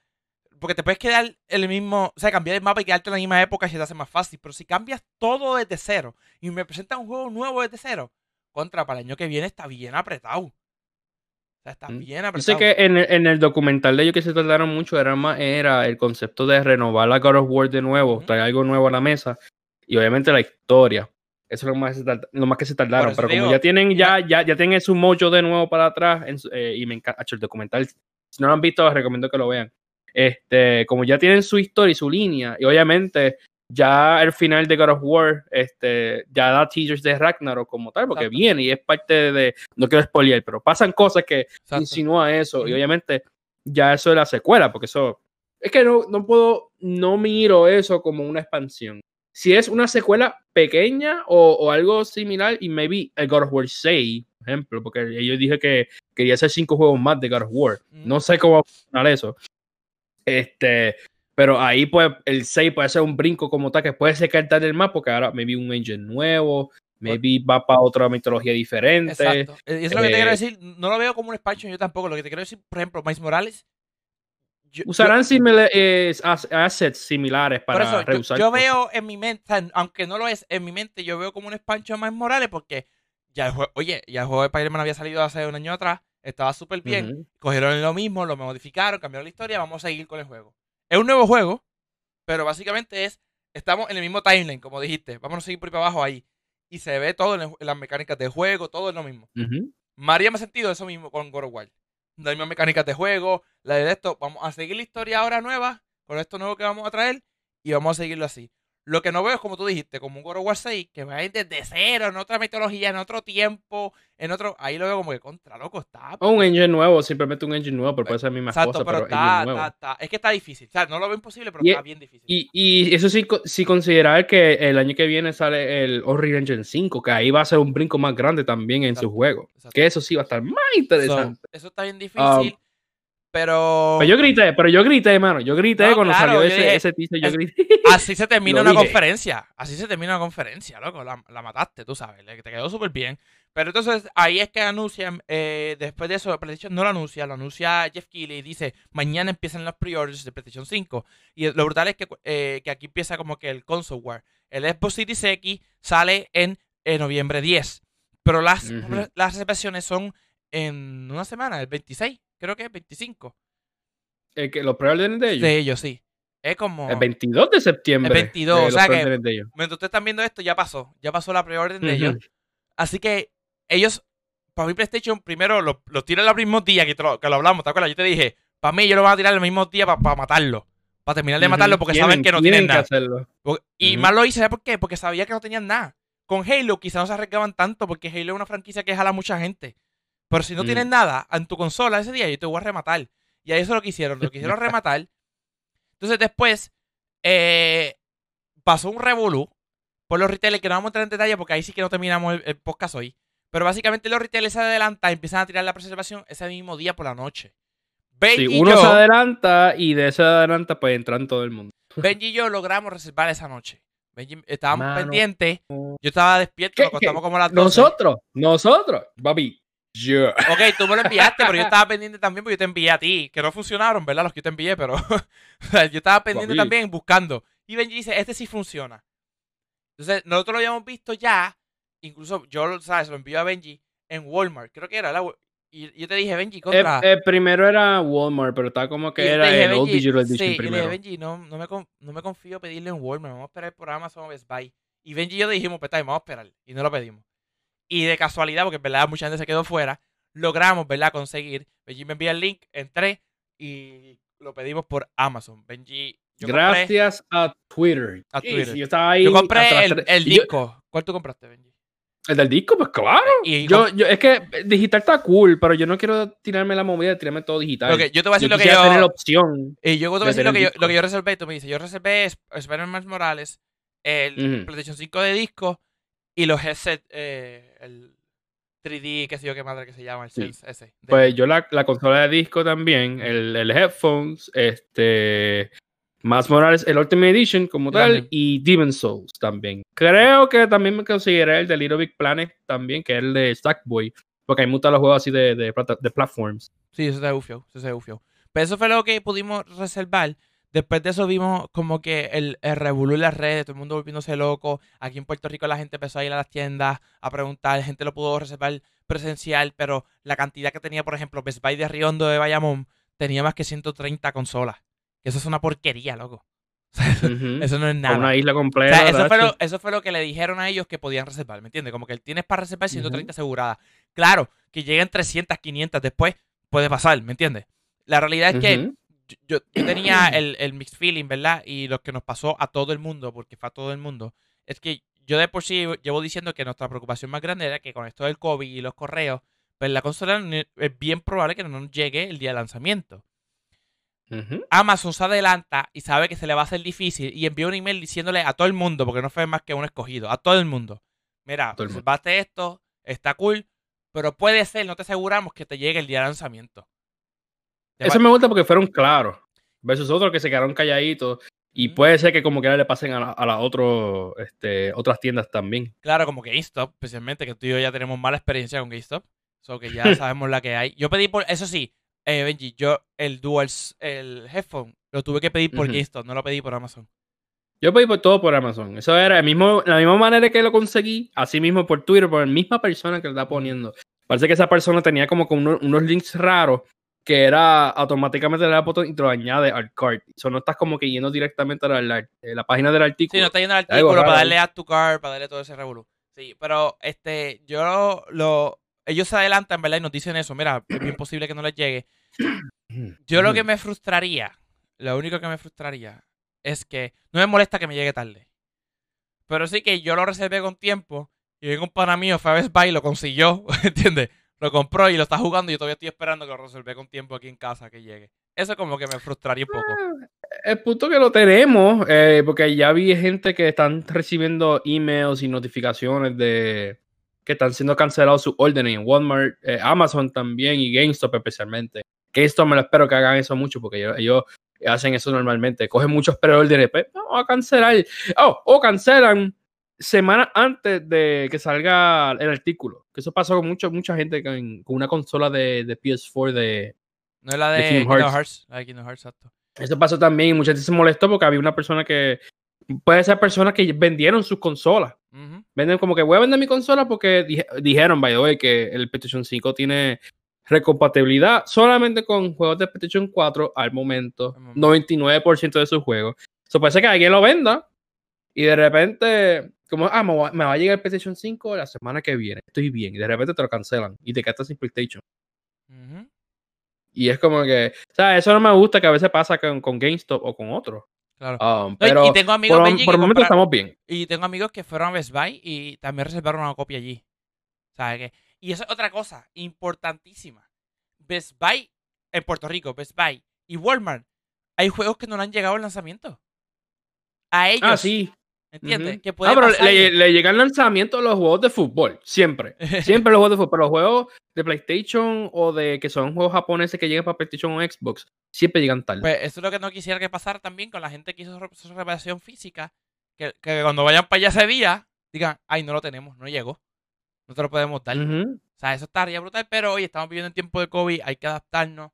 porque te puedes quedar el mismo, o sea, cambiar el mapa y quedarte en la misma época se te hace más fácil. Pero si cambias todo desde cero y me presentas un juego nuevo desde cero, contra para el año que viene está bien apretado. Sea, está mm. bien apretado. Yo sé que en el, en el, documental de ellos que se tardaron mucho era más era el concepto de renovar la God of War de nuevo, traer algo nuevo a la mesa y obviamente la historia. Eso es lo más, lo más que se tardaron. Pero como ya tienen ya, ya, ya tienen su mojo de nuevo para atrás eh, y me encanta el documental. Si no lo han visto, les recomiendo que lo vean. Este, como ya tienen su historia y su línea, y obviamente ya el final de God of War, este, ya da teasers de Ragnarok como tal, porque viene y es parte de, no quiero spoiler, pero pasan cosas que insinúa eso, y obviamente ya eso es la secuela, porque eso, es que no, no puedo, no miro eso como una expansión. Si es una secuela pequeña o, algo similar, y maybe el God of War 6, por ejemplo, porque yo dije que quería hacer cinco juegos más de God of War. No sé cómo va a funcionar eso. Este, pero ahí pues el 6 puede ser un brinco como tal, que puede ser cartar el más, porque ahora maybe un engine nuevo, maybe va para otra mitología diferente. Exacto. Eh, y eso es lo que te quiero eh, decir. No lo veo como un expansion yo tampoco. Lo que te quiero decir, por ejemplo, Miles Morales. Usarán assets similares para reusar. Yo, veo en mi mente, aunque no lo es, en mi mente yo veo como un expansion Miles Morales porque ya el juego, oye, ya el juego de Spider-Man había salido hace un año atrás, estaba súper bien. Cogieron lo mismo, lo modificaron, cambiaron la historia, vamos a seguir con el juego. Es un nuevo juego, pero básicamente es, estamos en el mismo timeline, como dijiste. Vamos a seguir por ahí para abajo ahí. Y se ve todo en, las mecánicas de juego, todo es lo mismo. María me ha sentido eso mismo con God of War. Las mismas mecánicas de juego, la de esto. Vamos a seguir la historia ahora nueva, con esto nuevo que vamos a traer, y vamos a seguirlo así. Lo que no veo es, como tú dijiste, como un God of War 6, que va a ir desde cero, en otra mitología, en otro tiempo, en otro. Ahí lo veo como que contra loco está. O un engine nuevo, simplemente un engine nuevo, pero puede ser la misma cosa. pero, está, es que está difícil. O sea, no lo veo imposible, pero está bien difícil. Y, y eso sí, si considerar que el año que viene sale el Unreal Engine 5, que ahí va a ser un brinco más grande también en su juego. Que eso sí va a estar más interesante. eso está bien difícil. Um, pero... yo grité, pero yo grité, hermano. Yo grité cuando salió ese, ese teaser, yo grité. Así se termina una conferencia. Así se termina una conferencia, loco. La, mataste, tú sabes. Te quedó súper bien. Pero entonces ahí es que anuncian, eh, después de eso, PlayStation no lo anuncia, lo anuncia Jeff Keighley y dice, mañana empiezan los pre-orders de PlayStation 5. Y lo brutal es que, eh, que aquí empieza como que el console war. El Xbox Series X sale en, noviembre 10. Pero las, las reservaciones son en una semana, el 26 creo que es 25. ¿El que, ¿Los preórdenes de ellos? De ellos, sí. Es como. El 22 de septiembre. El 22, o sea que. Mientras ustedes están viendo esto, ya pasó. Ya pasó la preorden de ellos. Así que ellos, para mi PlayStation, primero lo, lo tiran el mismo día que, lo, que lo hablamos, ¿te acuerdas? Yo te dije, para mí, yo lo voy a tirar el mismo día para matarlo. Para terminar de matarlo porque saben que no tienen, nada. Y más lo hice, ¿sabes por qué? Porque sabía que no tenían nada. Con Halo quizás no se arriesgaban tanto porque Halo es una franquicia que jala a mucha gente. Pero si no mm. tienes nada en tu consola ese día, yo te voy a rematar. Y ahí eso es lo que hicieron. Lo quisieron rematar. Entonces después eh, pasó un revolú por los retailers que no vamos a entrar en detalle porque ahí sí que no terminamos el, podcast hoy. Pero básicamente los retailers se adelantan y empiezan a tirar la preservación ese mismo día por la noche. Benji uno se adelanta y de ese adelanta pues entran todo el mundo. Benji y yo logramos reservar esa noche. Benji, estábamos pendientes. Yo estaba despierto, nos como las 12. Nosotros, nosotros, papi. Ok, tú me lo enviaste, pero yo estaba pendiente también porque yo te envié a ti, que no funcionaron, ¿verdad? Los que yo te envié, pero yo estaba pendiente también buscando. Y Benji dice, este sí funciona. Entonces, nosotros lo habíamos visto ya, incluso yo, ¿sabes? Lo envié a Benji en Walmart, creo que era la... Y yo te dije, Benji, contra... El, primero era Walmart, pero estaba como que era el Old Digital Edition sí, primero. Y le dije, Benji, no, no, me, no me confío pedirle en Walmart, vamos a esperar por Amazon o Best Buy. Y Benji y yo dijimos, pues vamos a esperar. Y no lo pedimos. Y de casualidad, porque en verdad mucha gente se quedó fuera, logramos, ¿verdad? Conseguir. Benji me envía el link, entré y lo pedimos por Amazon. Benji. Gracias a Twitter. A Twitter. yo, compré el, disco. ¿Cuál tú compraste, Benji? ¿El del disco? Pues claro. yo, yo, es que digital está cool, pero yo no quiero tirarme la movida de tirarme todo digital. Okay, yo te voy a decir lo que yo. tener la opción. Y yo te voy a decir lo que yo, lo que yo reservé. Tú me dices, yo reservé Spider-Man Morales, el PlayStation 5 de disco y los headset, eh, el 3D, qué sé yo qué madre que se llama, el Sense ese. Pues yo la, la, consola de disco también, el, el headphones, este, más Morales, el Ultimate Edition como tal, y Demon Souls también. Creo que también me consideré el de Little Big Planet también, que es el de Stackboy, porque hay muchos los juegos así de, de, de platforms. Sí, eso se ufio, eso se ufio. Pero eso fue lo que pudimos reservar. Después de eso vimos como que el, el revolú en las redes, todo el mundo volviéndose loco. Aquí en Puerto Rico la gente empezó a ir a las tiendas a preguntar, la gente lo pudo reservar presencial, pero la cantidad que tenía, por ejemplo, Best Buy de Riondo de Bayamón tenía más que 130 consolas. Eso es una porquería, loco. Eso no es nada. Una isla completa. eso, fue lo, eso, fue lo, que le dijeron a ellos que podían reservar, ¿me entiendes? Como que tienes para reservar 130 aseguradas. Claro, que lleguen 300, 500 después, puede pasar, ¿me entiendes? La realidad es que yo, tenía el, el mixed feeling, ¿verdad? Y lo que nos pasó a todo el mundo, porque fue a todo el mundo, es que yo de por sí llevo diciendo que nuestra preocupación más grande era que con esto del COVID y los correos, pues la consola es bien probable que no nos llegue el día de lanzamiento. Amazon se adelanta y sabe que se le va a hacer difícil y envía un email diciéndole a todo el mundo, porque no fue más que un escogido, a todo el mundo. Mira, reservaste esto, está cool, pero puede ser, no te aseguramos que te llegue el día de lanzamiento. Eso me gusta porque fueron claros. Versus otros que se quedaron calladitos. Y puede ser que como que le pasen a, las a este, otras tiendas también. Claro, como GameStop, especialmente, que tú y yo ya tenemos mala experiencia con GameStop. So que ya sabemos la que hay. Yo pedí por, eso sí, eh, Benji, yo el Dual, el headphone, lo tuve que pedir por GameStop, no lo pedí por Amazon. Yo pedí por todo por Amazon. Eso era el mismo, la misma manera que lo conseguí, así mismo por Twitter, por la misma persona que lo está poniendo. Parece que esa persona tenía como unos links raros que era automáticamente le da botón y te lo añade al cart. Eso no estás como que yendo directamente a la, la, página del artículo. Sí, no estás yendo al artículo para darle a tu cart, para darle todo ese revolú. Sí, pero este, yo lo, ellos se adelantan, ¿verdad? Y nos dicen eso. Mira, es bien posible que no les llegue. Yo lo que me frustraría, lo único que me frustraría es que no me molesta que me llegue tarde. Pero sí que yo lo reservé con tiempo y un pana mío fue a Best Buy y lo consiguió, ¿entiendes? Lo compró y lo está jugando y yo todavía estoy esperando que lo reservé con tiempo aquí en casa que llegue. Eso como que me frustraría un poco. Ah, el punto que lo tenemos, eh, porque ya vi gente que están recibiendo emails y notificaciones de que están siendo cancelados sus órdenes en Walmart, eh, Amazon también y GameStop especialmente. GameStop me lo espero que hagan eso mucho porque ellos, hacen eso normalmente. Cogen muchos preórdenes, pues vamos a cancelar. Oh, o cancelan semanas antes de que salga el artículo. Que eso pasó con mucho, mucha gente con, una consola de, de, PS4 de. No es la de, Kingdom Hearts. La de Kingdom Hearts, exacto. Eso pasó también. Mucha gente se molestó porque había una persona que. Puede ser personas que vendieron sus consolas. Venden como que voy a vender mi consola porque dijeron, by the way, que el PlayStation 5 tiene recompatibilidad solamente con juegos de PlayStation 4 al momento. 99% de sus juegos. Eso puede ser que alguien lo venda y de repente, como, ah, me va, a llegar el PlayStation 5 la semana que viene. Estoy bien. Y de repente te lo cancelan y te quedas sin PlayStation. Y es como que, o sea, eso no me gusta que a veces pasa con, con GameStop o con otros. Claro. Um, pero y tengo amigos por, por el momento estamos bien. Y tengo amigos que fueron a Best Buy y también reservaron una copia allí. ¿Sabes qué? Y eso es otra cosa importantísima. Best Buy en Puerto Rico, Best Buy y Walmart, hay juegos que no le han llegado al lanzamiento. A ah, ellos. Ah, sí. ¿Entiendes? ah, pero le, le, llegan lanzamientos a los juegos de fútbol, siempre. Siempre los juegos de fútbol. Pero los juegos de PlayStation o de que son juegos japoneses que llegan para PlayStation o Xbox, siempre llegan tarde. Pues eso es lo que no quisiera que pasara también con la gente que hizo su revelación física. Que, que, cuando vayan para allá ese día, digan, ay, no lo tenemos, no llegó. No te lo podemos dar. O sea, eso estaría brutal, pero hoy estamos viviendo en tiempo de COVID, hay que adaptarnos.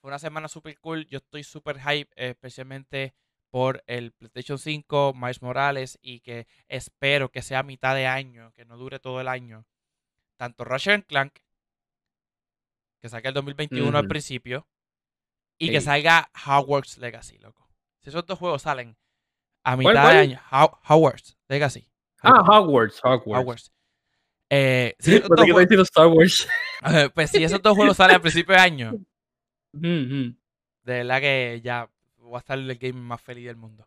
Fue una semana súper cool. Yo estoy súper hype, especialmente por el PlayStation 5, Miles Morales, y que espero que sea mitad de año, que no dure todo el año. Tanto Ratchet Clank, que salga el 2021 al principio, y que salga Hogwarts Legacy, loco. Si esos dos juegos salen a mitad de año, Hogwarts Legacy. Ah, Hogwarts, Hogwarts. Eh, si Star Wars. pues si esos dos juegos salen a principio de año, de verdad que ya va a estar el game más feliz del mundo.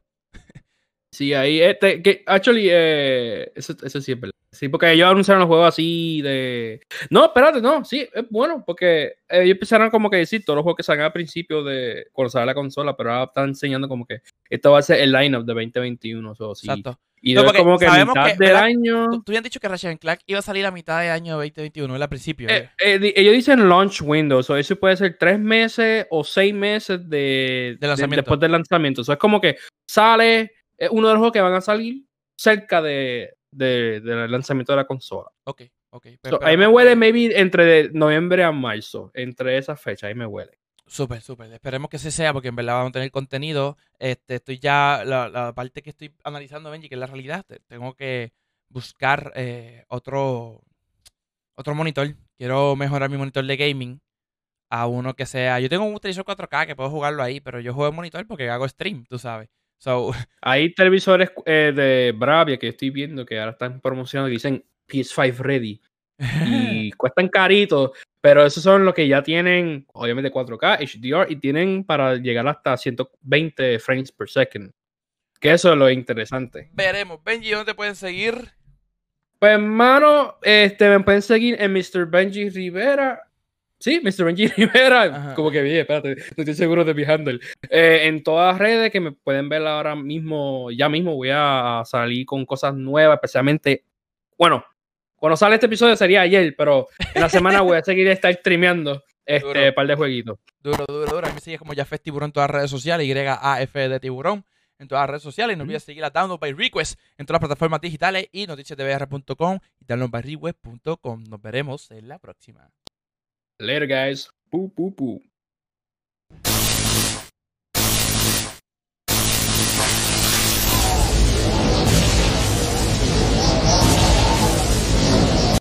Sí, ahí, este, que, actually, eh, eso, eso sí es verdad. Sí, porque ellos anunciaron los juegos así de. No, espérate, no, sí, es bueno, porque ellos empezaron como que decir todos los juegos que salgan al principio de cuando sale la consola, pero ahora están enseñando como que esto va a ser el lineup de 2021. So, sí. Exacto. Y no, como que mitad del año. Tú, habían dicho que Ratchet Clank iba a salir a mitad de año 2021, era al principio. Eh, eh, ellos dicen launch window, o eso puede ser tres meses o seis meses de, después del lanzamiento. Eso es como que sale uno de los juegos que van a salir cerca de, del lanzamiento de la consola. Ok, ok. ahí me huele, maybe entre noviembre a marzo, entre esas fechas, ahí me huele. Súper, súper. Esperemos que sí sea, porque en verdad vamos a tener contenido. Este, estoy ya, la, parte que estoy analizando, Benji, que es la realidad, tengo que buscar eh, otro, otro monitor. Quiero mejorar mi monitor de gaming a uno que sea. Yo tengo un televisor 4K que puedo jugarlo ahí, pero yo juego en monitor porque hago stream, tú sabes. So, Hay televisores eh, de Bravia que estoy viendo que ahora están promocionando y dicen PS5 ready. Y cuestan caritos, Pero esos son los que ya tienen, obviamente, 4K, HDR y tienen para llegar hasta 120 frames per second. Que eso es lo interesante. Veremos. Benji, ¿dónde te pueden seguir? Pues, hermano, este, me pueden seguir en Mr. Benji Rivera. Sí, Mr. Benji Rivera. Como que bien, espérate, no estoy seguro de mi handle. Eh, en todas las redes que me pueden ver ahora mismo, ya mismo voy a salir con cosas nuevas, especialmente, bueno, cuando sale este episodio sería ayer, pero en la semana voy a seguir estar streameando este par de jueguitos. Duro, duro, duro. A mí sigue como Jafet Tiburón en todas las redes sociales, YAF de Tiburón en todas las redes sociales. Y no olvides seguir a Download by Request en todas las plataformas digitales y noticiasdbr.com y downloadbyrequest.com. Nos veremos en la próxima. Later, guys. Boo, boo, boo.